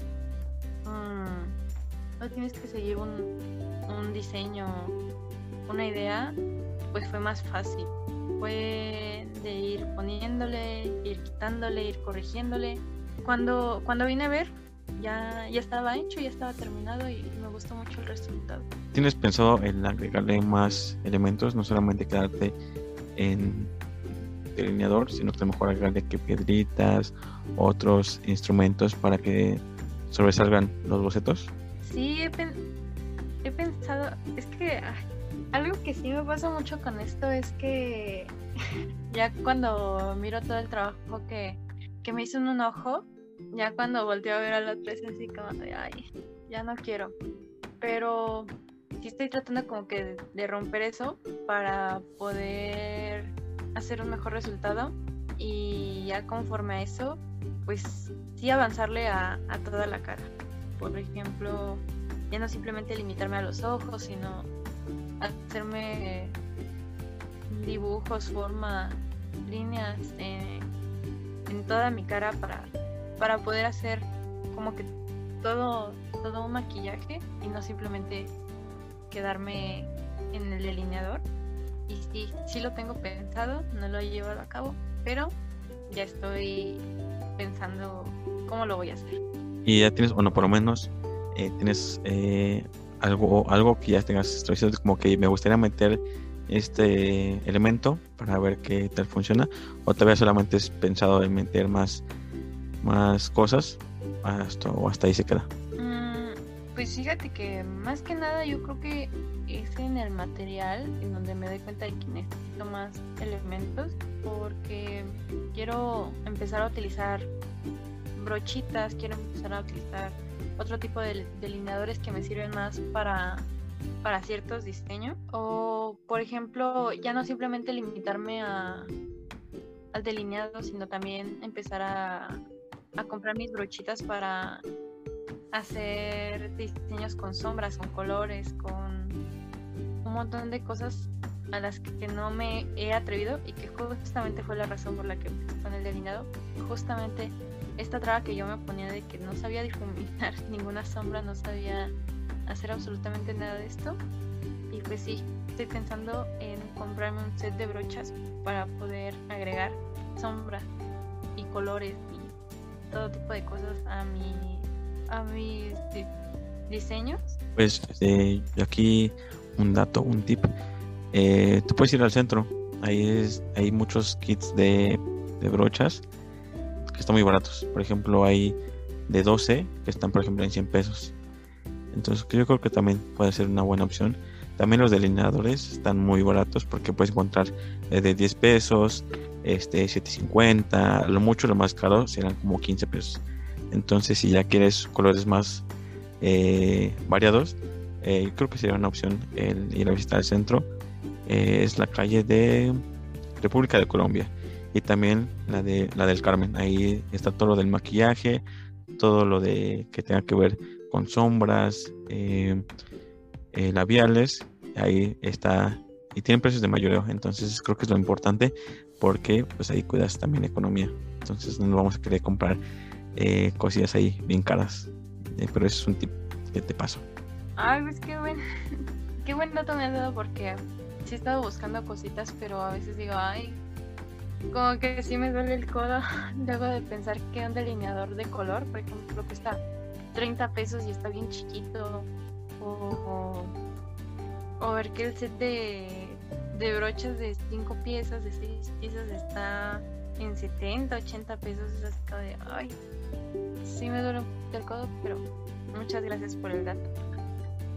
no tienes que seguir un, un diseño, una idea, pues fue más fácil. Fue de ir poniéndole, ir quitándole, ir corrigiéndole. Cuando, cuando vine a ver, ya, ya estaba hecho, ya estaba terminado y me gustó mucho el resultado. ¿Tienes pensado en agregarle más elementos, no solamente quedarte en delineador, sino que mejor agregarle que piedritas, otros instrumentos para que sobresalgan los bocetos? Sí, he, pensado, es que algo que sí me pasa mucho con esto es que [laughs] ya cuando miro todo el trabajo que, me hizo un ojo, ya cuando volteo a ver a la otra es así como de, ay, ya no quiero. Pero sí estoy tratando como que de, romper eso para poder hacer un mejor resultado y ya conforme a eso, pues sí avanzarle a toda la cara por ejemplo, ya no simplemente limitarme a los ojos, sino hacerme dibujos, forma, líneas en toda mi cara para, para poder hacer como que todo, todo un maquillaje y no simplemente quedarme en el delineador. Y sí, sí lo tengo pensado, no lo he llevado a cabo, pero ya estoy pensando cómo lo voy a hacer. Y ya tienes, bueno, por lo menos eh, tienes eh, algo, algo que ya tengas como que me gustaría meter este elemento para ver qué tal funciona, o todavía solamente es pensado en meter más, más cosas hasta, o hasta ahí se queda. Mm, pues fíjate que más que nada yo creo que es en el material en donde me doy cuenta de que necesito más elementos porque quiero empezar a utilizar brochitas, quiero empezar a utilizar otro tipo de delineadores que me sirven más para, para ciertos diseños. O, por ejemplo, ya no simplemente limitarme a, al delineado, sino también empezar a, a comprar mis brochitas para hacer diseños con sombras, con colores, con un montón de cosas a las que no me he atrevido y que justamente fue la razón por la que con el delineado. Justamente esta traba que yo me ponía de que no sabía difuminar [laughs] ninguna sombra, no sabía hacer absolutamente nada de esto. Y pues sí, estoy pensando en comprarme un set de brochas para poder agregar sombra y colores y todo tipo de cosas a mi a mis diseños. Pues eh, aquí un dato, un tip. Eh, tú puedes ir al centro. Ahí es, hay muchos kits de, de brochas que están muy baratos. Por ejemplo, hay de 12 que están, por ejemplo, en 100 pesos. Entonces, yo creo que también puede ser una buena opción. También los delineadores están muy baratos porque puedes encontrar de 10 pesos, este 7.50, lo mucho, lo más caro serán como 15 pesos. Entonces, si ya quieres colores más eh, variados, eh, creo que sería una opción el ir a visitar el centro. Eh, es la calle de República de Colombia y también la de la del Carmen. Ahí está todo lo del maquillaje, todo lo de que tenga que ver con sombras, eh, eh, labiales. Ahí está y tienen precios de mayoreo. Entonces creo que es lo importante porque pues ahí cuidas también economía. Entonces no vamos a querer comprar eh, cosillas ahí bien caras. pero eso es un tip que te paso. Ay, pues qué buen, [laughs] qué dato me has dado porque sí he estado buscando cositas, pero a veces digo, ay, como que sí me duele el codo [laughs] luego de pensar que un delineador de color, por ejemplo, cuesta 30 pesos y está bien chiquito. O, o, ver que el set de, de brochas de 5 piezas, de 6 piezas está en 70, 80 pesos. Es así como de, ay, sí me duele el codo, pero muchas gracias por el dato.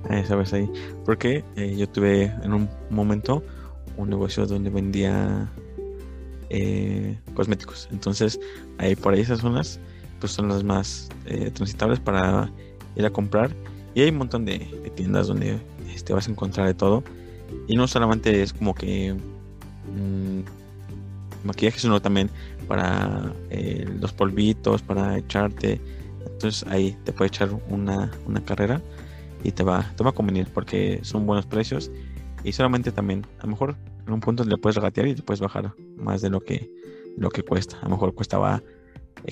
Eh, sabes ahí, porque eh, yo tuve en un momento un negocio donde vendía eh, cosméticos. Entonces, ahí por ahí esas zonas pues son las más eh, transitables para ir a comprar. Y hay un montón de, tiendas donde este, vas a encontrar de todo. Y no solamente es como que mmm, maquillaje, sino también para eh, los polvitos, para echarte. Entonces ahí te puede echar una, una carrera y te va, te va a convenir porque son buenos precios. Y solamente también, a lo mejor en un punto le puedes regatear y te puedes bajar más de lo que, lo que cuesta. A lo mejor costaba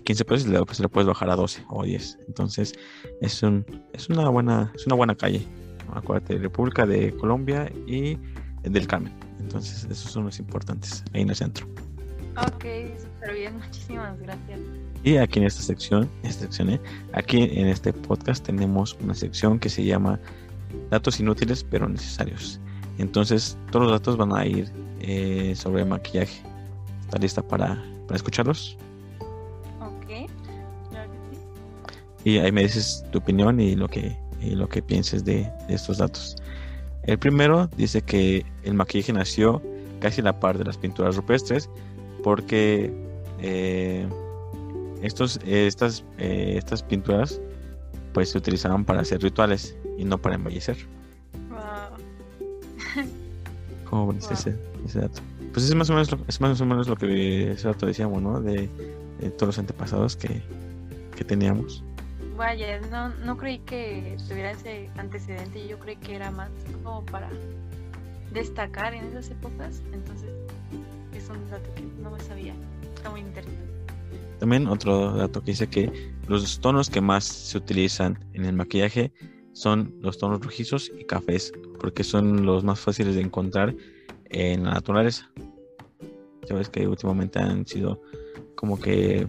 15 eh, pesos y le, pues, le puedes bajar a 12 o 10. Entonces es, un, es, una, buena, es una buena calle. Acuérdate, República de Colombia y del Carmen. Entonces esos son los importantes ahí en el centro. Ok, súper bien, muchísimas gracias. Y aquí en esta sección, esta sección ¿eh? aquí en este podcast tenemos una sección que se llama Datos inútiles pero necesarios. Entonces, todos los datos van a ir eh, sobre maquillaje. ¿Está lista para, escucharlos? Ok, claro que sí. Y ahí me dices tu opinión y lo que, lo que pienses de, estos datos. El primero dice que el maquillaje nació casi a la par de las pinturas rupestres porque eh, estos, estas, eh, estas pinturas pues se utilizaban para hacer rituales y no para embellecer. ¿Cómo ves ese, dato? Pues es más o menos lo, es más o menos lo que ese dato decíamos, ¿no? De, todos los antepasados que, teníamos. Vaya, no, no creí que tuviera ese antecedente, yo creí que era más como para destacar en esas épocas. Entonces, es un dato que no me sabía. Está muy interesante. También otro dato que dice que los tonos que más se utilizan en el maquillaje son los tonos rojizos y cafés, porque son los más fáciles de encontrar en la naturaleza. Sabes que últimamente han sido como que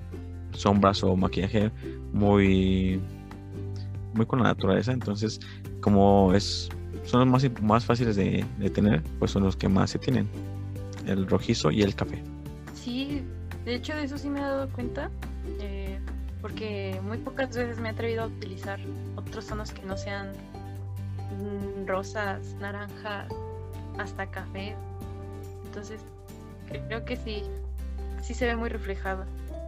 sombras o maquillaje muy muy con la naturaleza, entonces como es son los más, más fáciles de, tener, pues son los que más se tienen, el rojizo y el café. Sí, de hecho de eso sí me he dado cuenta, eh, porque muy pocas veces me he atrevido a utilizar otros tonos que no sean mm, rosas, naranja, hasta café. Entonces, creo que sí, sí se ve muy reflejado.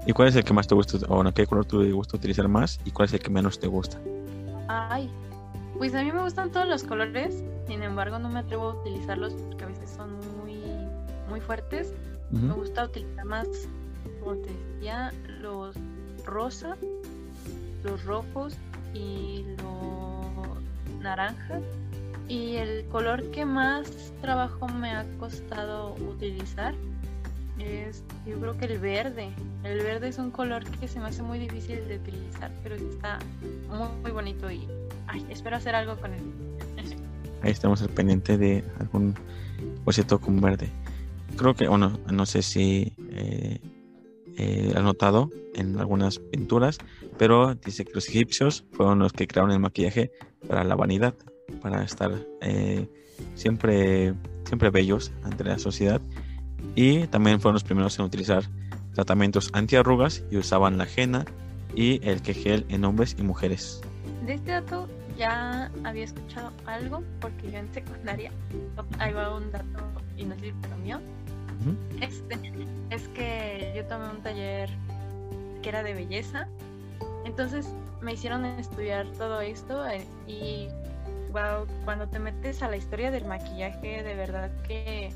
¿Y cuál es el que más te gusta, o en qué color te gusta utilizar más y cuál es el que menos te gusta? Ay, pues a mí me gustan todos los colores, sin embargo no me atrevo a utilizarlos porque a veces son muy, muy fuertes. Me gusta utilizar más, como te decía, los rosa, los rojos y los naranjas. Y el color que más trabajo me ha costado utilizar es, yo creo que el verde. El verde es un color que se me hace muy difícil de utilizar, pero está muy, bonito y Ay, espero hacer algo con él. Ahí estamos al pendiente de algún boceto con verde. Creo que, bueno, no sé si eh, eh, has notado en algunas pinturas, pero dice que los egipcios fueron los que crearon el maquillaje para la vanidad, para estar eh, siempre, siempre bellos ante la sociedad. Y también fueron los primeros en utilizar tratamientos antiarrugas y usaban la henna y el quejel en hombres y mujeres. De este dato ya había escuchado algo porque yo en secundaria, ahí va un dato inútil pero mío, este, es que yo tomé un taller que era de belleza, entonces me hicieron estudiar todo esto eh, y wow, cuando te metes a la historia del maquillaje, de verdad que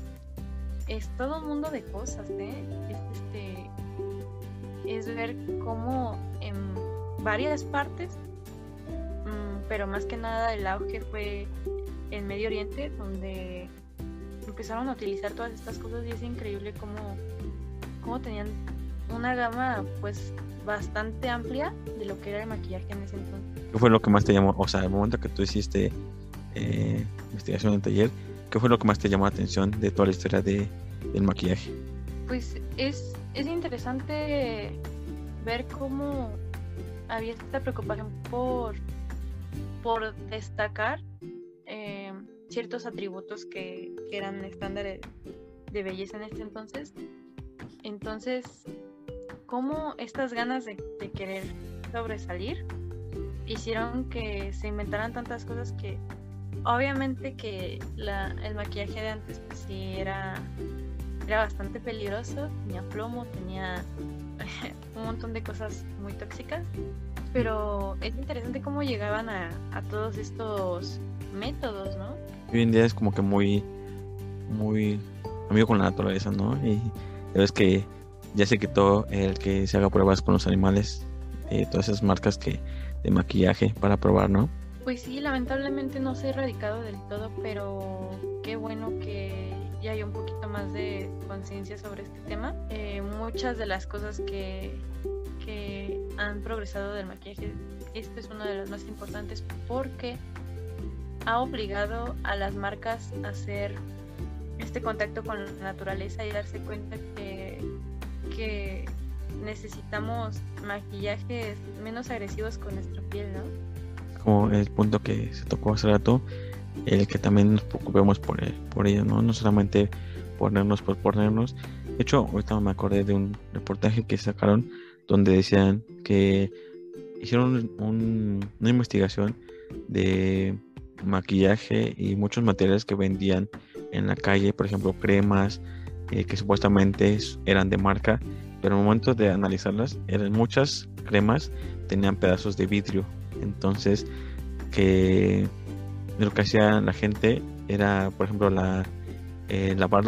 es todo un mundo de cosas, ¿eh? Es, este, es ver cómo en varias partes pero más que nada el auge fue en Medio Oriente, donde empezaron a utilizar todas estas cosas y es increíble cómo, cómo tenían una gama pues bastante amplia de lo que era el maquillaje en ese entonces. ¿Qué fue lo que más te llamó? O sea, el momento que tú hiciste eh, investigación en taller, ¿qué fue lo que más te llamó la atención de toda la historia de, del maquillaje? Pues es, es interesante ver cómo había esta preocupación por por destacar eh, ciertos atributos que, eran estándares de belleza en este entonces. Entonces, ¿cómo estas ganas de, querer sobresalir hicieron que se inventaran tantas cosas que obviamente que el maquillaje de antes pues sí era, era bastante peligroso, tenía plomo, tenía [laughs] un montón de cosas muy tóxicas pero es interesante cómo llegaban a, todos estos métodos, ¿no? Hoy en día es como que muy, muy amigo con la naturaleza, ¿no? Y ves que ya se quitó el que se haga pruebas con los animales, eh, todas esas marcas que de maquillaje para probar, ¿no? Pues sí, lamentablemente no se ha erradicado del todo, pero qué bueno que ya hay un poquito más de conciencia sobre este tema. Eh, muchas de las cosas que que han progresado del maquillaje, esto es una de las más importantes porque ha obligado a las marcas a hacer este contacto con la naturaleza y darse cuenta que, que necesitamos maquillajes menos agresivos con nuestra piel, ¿no? Como el punto que se tocó hace rato, el que también nos preocupemos por, por ello, ¿no? No solamente ponernos por ponernos. De hecho, ahorita me acordé de un reportaje que sacaron donde decían que hicieron una investigación de maquillaje y muchos materiales que vendían en la calle, por ejemplo, cremas eh, que supuestamente eran de marca, pero el momento de analizarlas, eran muchas cremas tenían pedazos de vidrio. Entonces, que lo que hacía la gente era, por ejemplo, la, eh, lavar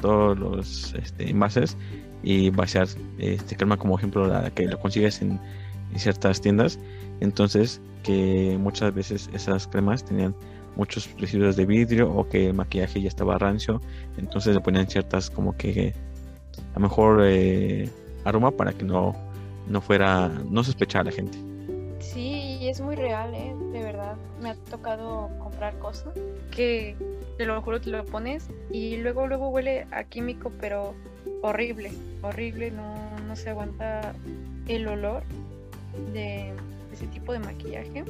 todos los este, envases y vaciar este crema como ejemplo la que lo consigues en, ciertas tiendas entonces que muchas veces esas cremas tenían muchos residuos de vidrio o que el maquillaje ya estaba rancio, entonces le ponían ciertas como que a lo mejor eh, aroma para que no, no fuera, no sospechara la gente. Es muy real, ¿eh? de verdad. Me ha tocado comprar cosas que te lo juro que lo pones y luego luego huele a químico, pero horrible, horrible, no, no se aguanta el olor de ese tipo de maquillaje.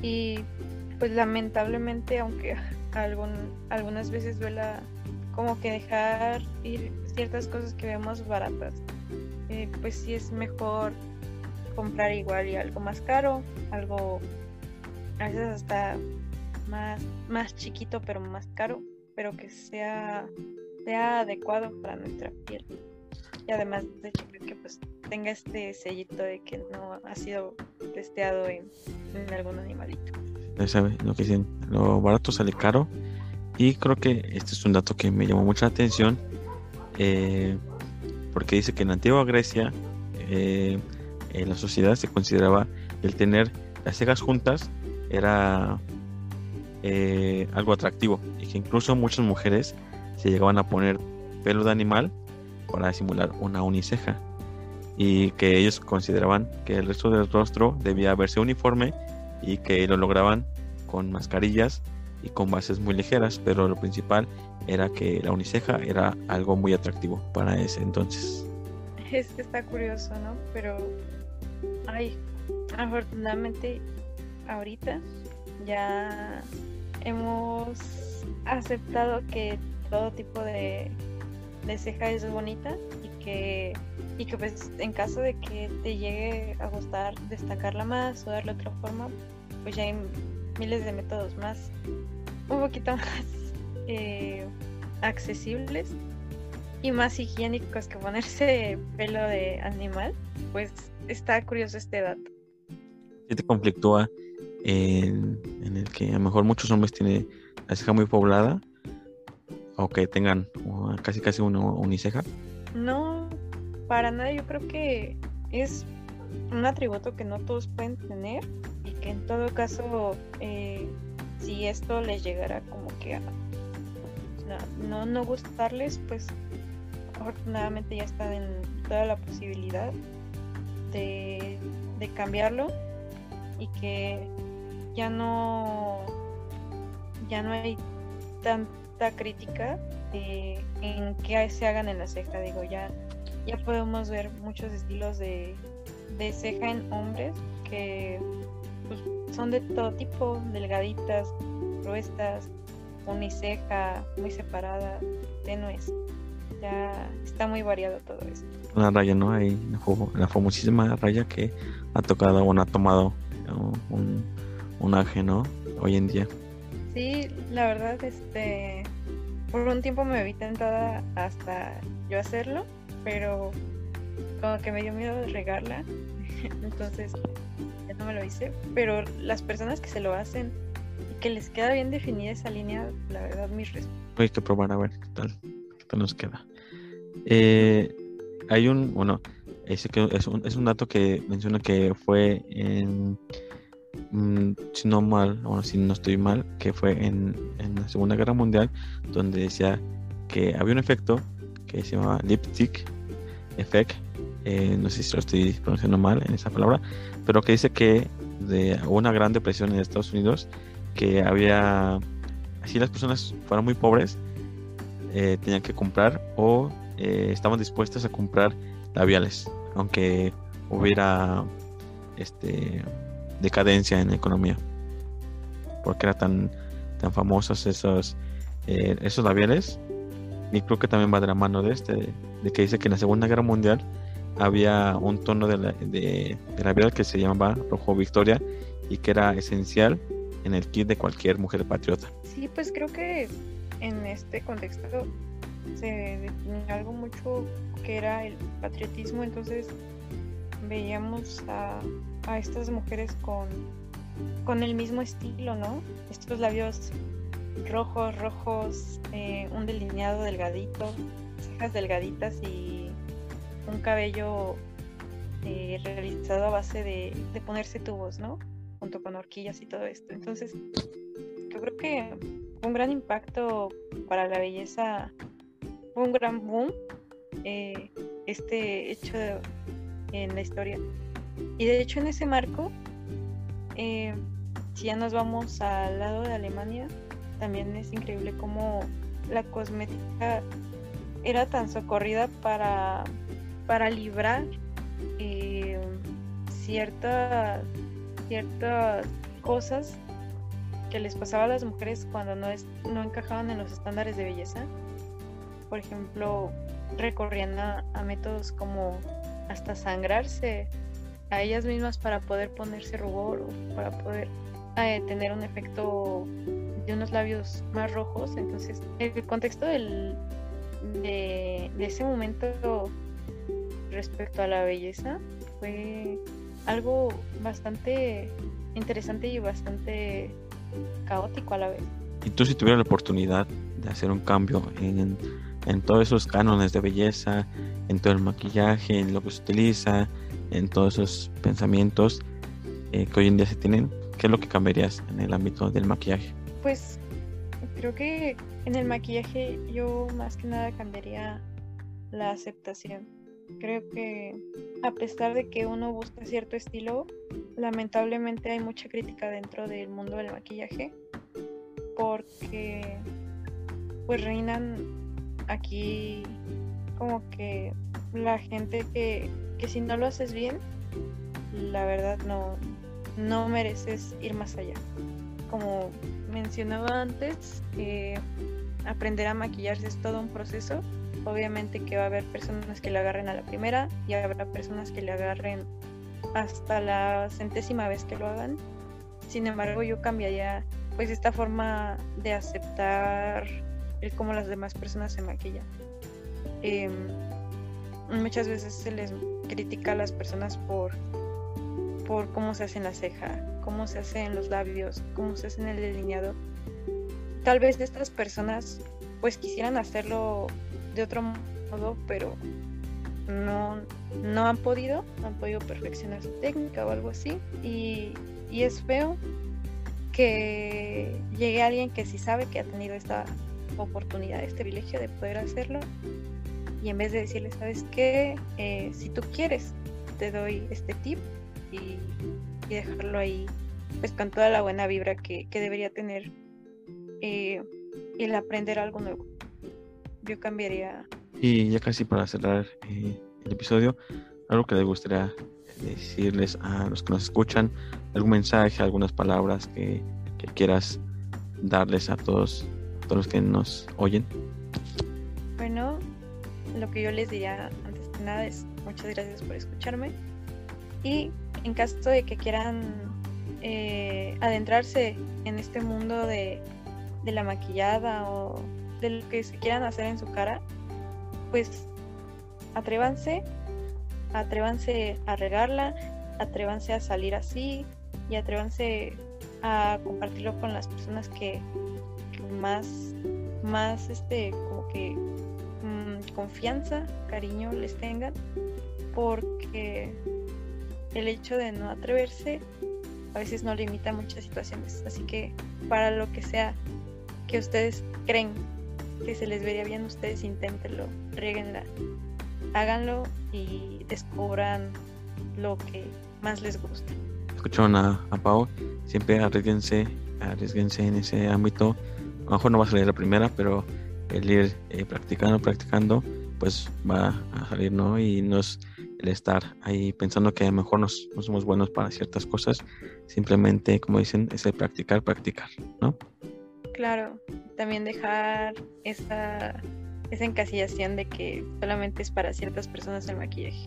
Y pues lamentablemente, aunque [laughs] algunas veces duela como que dejar ir ciertas cosas que vemos baratas, eh, pues sí es mejor comprar igual y algo más caro, algo a veces hasta más, más chiquito pero más caro, pero que sea, sea adecuado para nuestra piel. Y además de que pues tenga este sellito de que no ha sido testeado en, algún animalito. lo que dicen, lo barato sale caro. Y creo que este es un dato que me llamó mucha atención. Eh, porque dice que en la antigua Grecia eh, en la sociedad se consideraba el tener las cejas juntas era eh, algo atractivo y que incluso muchas mujeres se llegaban a poner pelo de animal para simular una uniceja y que ellos consideraban que el resto del rostro debía verse uniforme y que lo lograban con mascarillas y con bases muy ligeras, pero lo principal era que la uniceja era algo muy atractivo para ese entonces. Es que está curioso, ¿no? Pero, ay, afortunadamente ahorita ya hemos aceptado que todo tipo de, de ceja es bonita y que, y que pues en caso de que te llegue a gustar destacarla más o darle otra forma, pues ya hay miles de métodos más, un poquito [laughs] más eh, accesibles y más higiénicos que ponerse [laughs] pelo de animal, pues está curioso este dato. ¿Qué te conflictúa en, el que a lo mejor muchos hombres tienen la ceja muy poblada o que tengan casi casi una uniceja? No, para nada. Yo creo que es un atributo que no todos pueden tener y que en todo caso, eh, si esto les llegara como que a no, no gustarles, pues afortunadamente ya está en toda la posibilidad de, cambiarlo y que ya no ya no hay tanta crítica en que se hagan en la ceja digo ya ya podemos ver muchos estilos de, de ceja en hombres que pues, son de todo tipo delgaditas gruesas uniceja muy separada tenues ya está muy variado todo esto. Una raya, ¿no? Hay la famosísima raya que ha tocado o ha tomado un, un ¿no? Hoy en día. Sí, la verdad, este, por un tiempo me vi tentada hasta yo hacerlo, pero como que me dio miedo de regarla, [laughs] entonces ya no me lo hice, pero las personas que se lo hacen y que les queda bien definida esa línea, la verdad, mis respetos. Hay que probar a ver qué tal, tal nos queda. Eh, hay un, bueno, que es, un, es un dato que menciona que fue en, mm, si no mal, bueno, si no estoy mal, que fue en, en, la Segunda Guerra Mundial, donde decía que había un efecto que se llamaba lipstick effect, eh, no sé si lo estoy pronunciando mal en esa palabra, pero que dice que de una gran depresión en Estados Unidos, que había, así las personas fueran muy pobres, eh, tenían que comprar o eh, estamos dispuestos a comprar labiales, aunque hubiera este decadencia en la economía, porque eran tan, tan famosos esos, eh, esos labiales. Y creo que también va de la mano de este, de que dice que en la Segunda Guerra Mundial había un tono de, de, de labial que se llamaba rojo Victoria y que era esencial en el kit de cualquier mujer patriota. Sí, pues creo que en este contexto se definió algo mucho que era el patriotismo, entonces veíamos a, a estas mujeres con, con el mismo estilo, ¿no? Estos labios rojos, rojos, eh, un delineado delgadito, cejas delgaditas y un cabello eh, realizado a base de, de, ponerse tubos, ¿no? Junto con horquillas y todo esto. Entonces, yo creo que un gran impacto para la belleza, un gran boom eh, este hecho en la historia. Y de hecho en ese marco, eh, si ya nos vamos al lado de Alemania, también es increíble cómo la cosmética era tan socorrida para, para librar eh, ciertas, ciertas cosas que les pasaba a las mujeres cuando no, es, no encajaban en los estándares de belleza. Por ejemplo, recorrían a, métodos como hasta sangrarse a ellas mismas para poder ponerse rubor o para poder eh, tener un efecto de unos labios más rojos. Entonces, el contexto del, de, de ese momento respecto a la belleza fue algo bastante interesante y bastante caótico a la vez. Y tú si tuvieras la oportunidad de hacer un cambio en, en todos esos cánones de belleza, en todo el maquillaje, en lo que se utiliza, en todos esos pensamientos eh, que hoy en día se tienen, ¿qué es lo que cambiarías en el ámbito del maquillaje? Pues creo que en el maquillaje yo más que nada cambiaría la aceptación. Creo que a pesar de que uno busca cierto estilo, lamentablemente hay mucha crítica dentro del mundo del maquillaje porque pues reinan aquí como que la gente que, que si no lo haces bien, la verdad no, no mereces ir más allá. Como mencionaba antes, eh, aprender a maquillarse es todo un proceso. Obviamente que va a haber personas que le agarren a la primera y habrá personas que le agarren hasta la centésima vez que lo hagan. Sin embargo, yo cambiaría pues esta forma de aceptar el cómo las demás personas se maquillan. Em, muchas veces se les critica a las personas por, por cómo se hacen la ceja, cómo se hacen los labios, cómo se hacen el delineado. Tal vez estas personas pues quisieran hacerlo de otro modo, pero no, no han podido, no han podido perfeccionar su técnica o algo así. Y, y es feo que llegue alguien que sí sabe que ha tenido esta oportunidad, este privilegio de poder hacerlo. Y en vez de decirle, ¿sabes qué? Eh, si tú quieres, te doy este tip y, dejarlo ahí, pues con toda la buena vibra que, debería tener eh, el aprender algo nuevo. Yo cambiaría. Y ya casi para cerrar eh, el episodio, algo que les gustaría decirles a los que nos escuchan, algún mensaje, algunas palabras que, que quieras darles a todos los que nos oyen? Bueno, lo que yo les diría antes que nada es muchas gracias por escucharme y en caso de que quieran eh, adentrarse en este mundo de, de la maquillada o de lo que se quieran hacer en su cara, pues atrévanse, atrévanse a regarla, atrévanse a salir así y atrévanse a compartirlo con las personas que, más, más este, como que mm, confianza, cariño les tengan, porque el hecho de no atreverse a veces no limita muchas situaciones. Así que para lo que sea que ustedes creen que se les vería bien, ustedes inténtenlo, rieguenla, háganlo y descubran lo que más les gusta. Escucharon a, a Pau, siempre arriesguense, arriesguense en ese ámbito a lo mejor no va a salir la primera, pero el ir eh, practicando, practicando, pues va a salir, ¿no? Y no es el estar ahí pensando que a lo mejor no, somos buenos para ciertas cosas, simplemente, como dicen, es el practicar, practicar, ¿no? Claro, también dejar esa, esa encasillación de que solamente es para ciertas personas el maquillaje.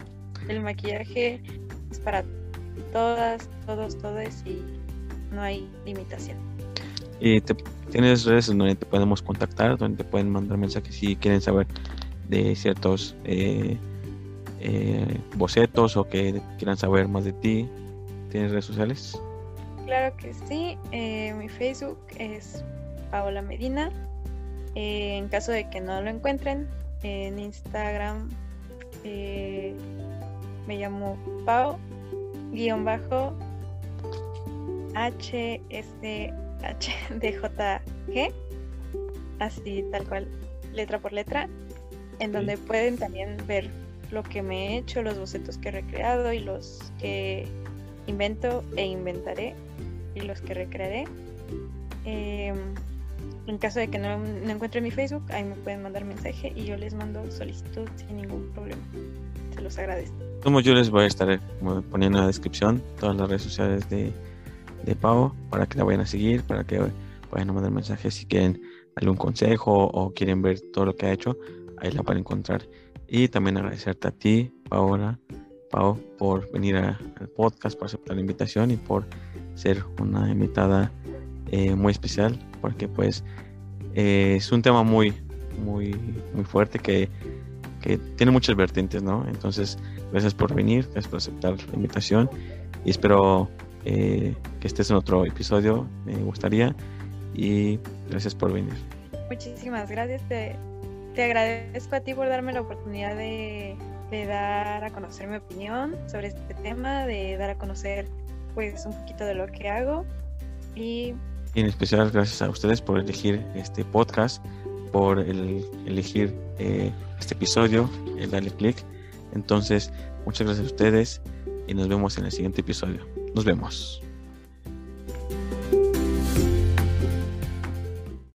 El maquillaje es para todas, todos, todas y no hay limitación. Y te, tienes redes donde te podemos contactar, donde te pueden mandar mensajes si quieren saber de ciertos eh, eh, bocetos o que quieran saber más de ti. ¿Tienes redes sociales? Claro que sí. Eh, mi Facebook es Paola Medina. en caso de que no lo encuentren, en Instagram me llamo Pao guion bajo [laughs] así tal cual, letra por letra, en donde pueden también ver lo que me he hecho, los bocetos que he recreado y los que invento e inventaré y los que recrearé. Em, en caso de que no, no encuentre mi Facebook, ahí me pueden mandar mensaje y yo les mando solicitud sin ningún problema. Se los agradezco. Como yo les voy a estar poniendo en la descripción todas las redes sociales de, de para que la vayan a seguir, para que vayan a mandar mensajes si quieren algún consejo o quieren ver todo lo que ha hecho, ahí la a encontrar. Y también agradecerte a ti, Paola, Pau, por venir al podcast, por aceptar la invitación y por ser una invitada eh, muy especial, porque pues eh, es un tema muy, muy, muy fuerte que, que, tiene muchas vertientes, ¿no? Entonces, gracias por venir, gracias por aceptar la invitación y espero eh, que estés en otro episodio, me gustaría, y gracias por venir. Muchísimas gracias, te, te agradezco a ti por darme la oportunidad de, de dar a conocer mi opinión sobre este tema, de dar a conocer pues un poquito de lo que hago y en especial gracias a ustedes por elegir este podcast, por elegir eh, este episodio, el darle click. Entonces, muchas gracias a ustedes y nos vemos en el siguiente episodio. Nos vemos.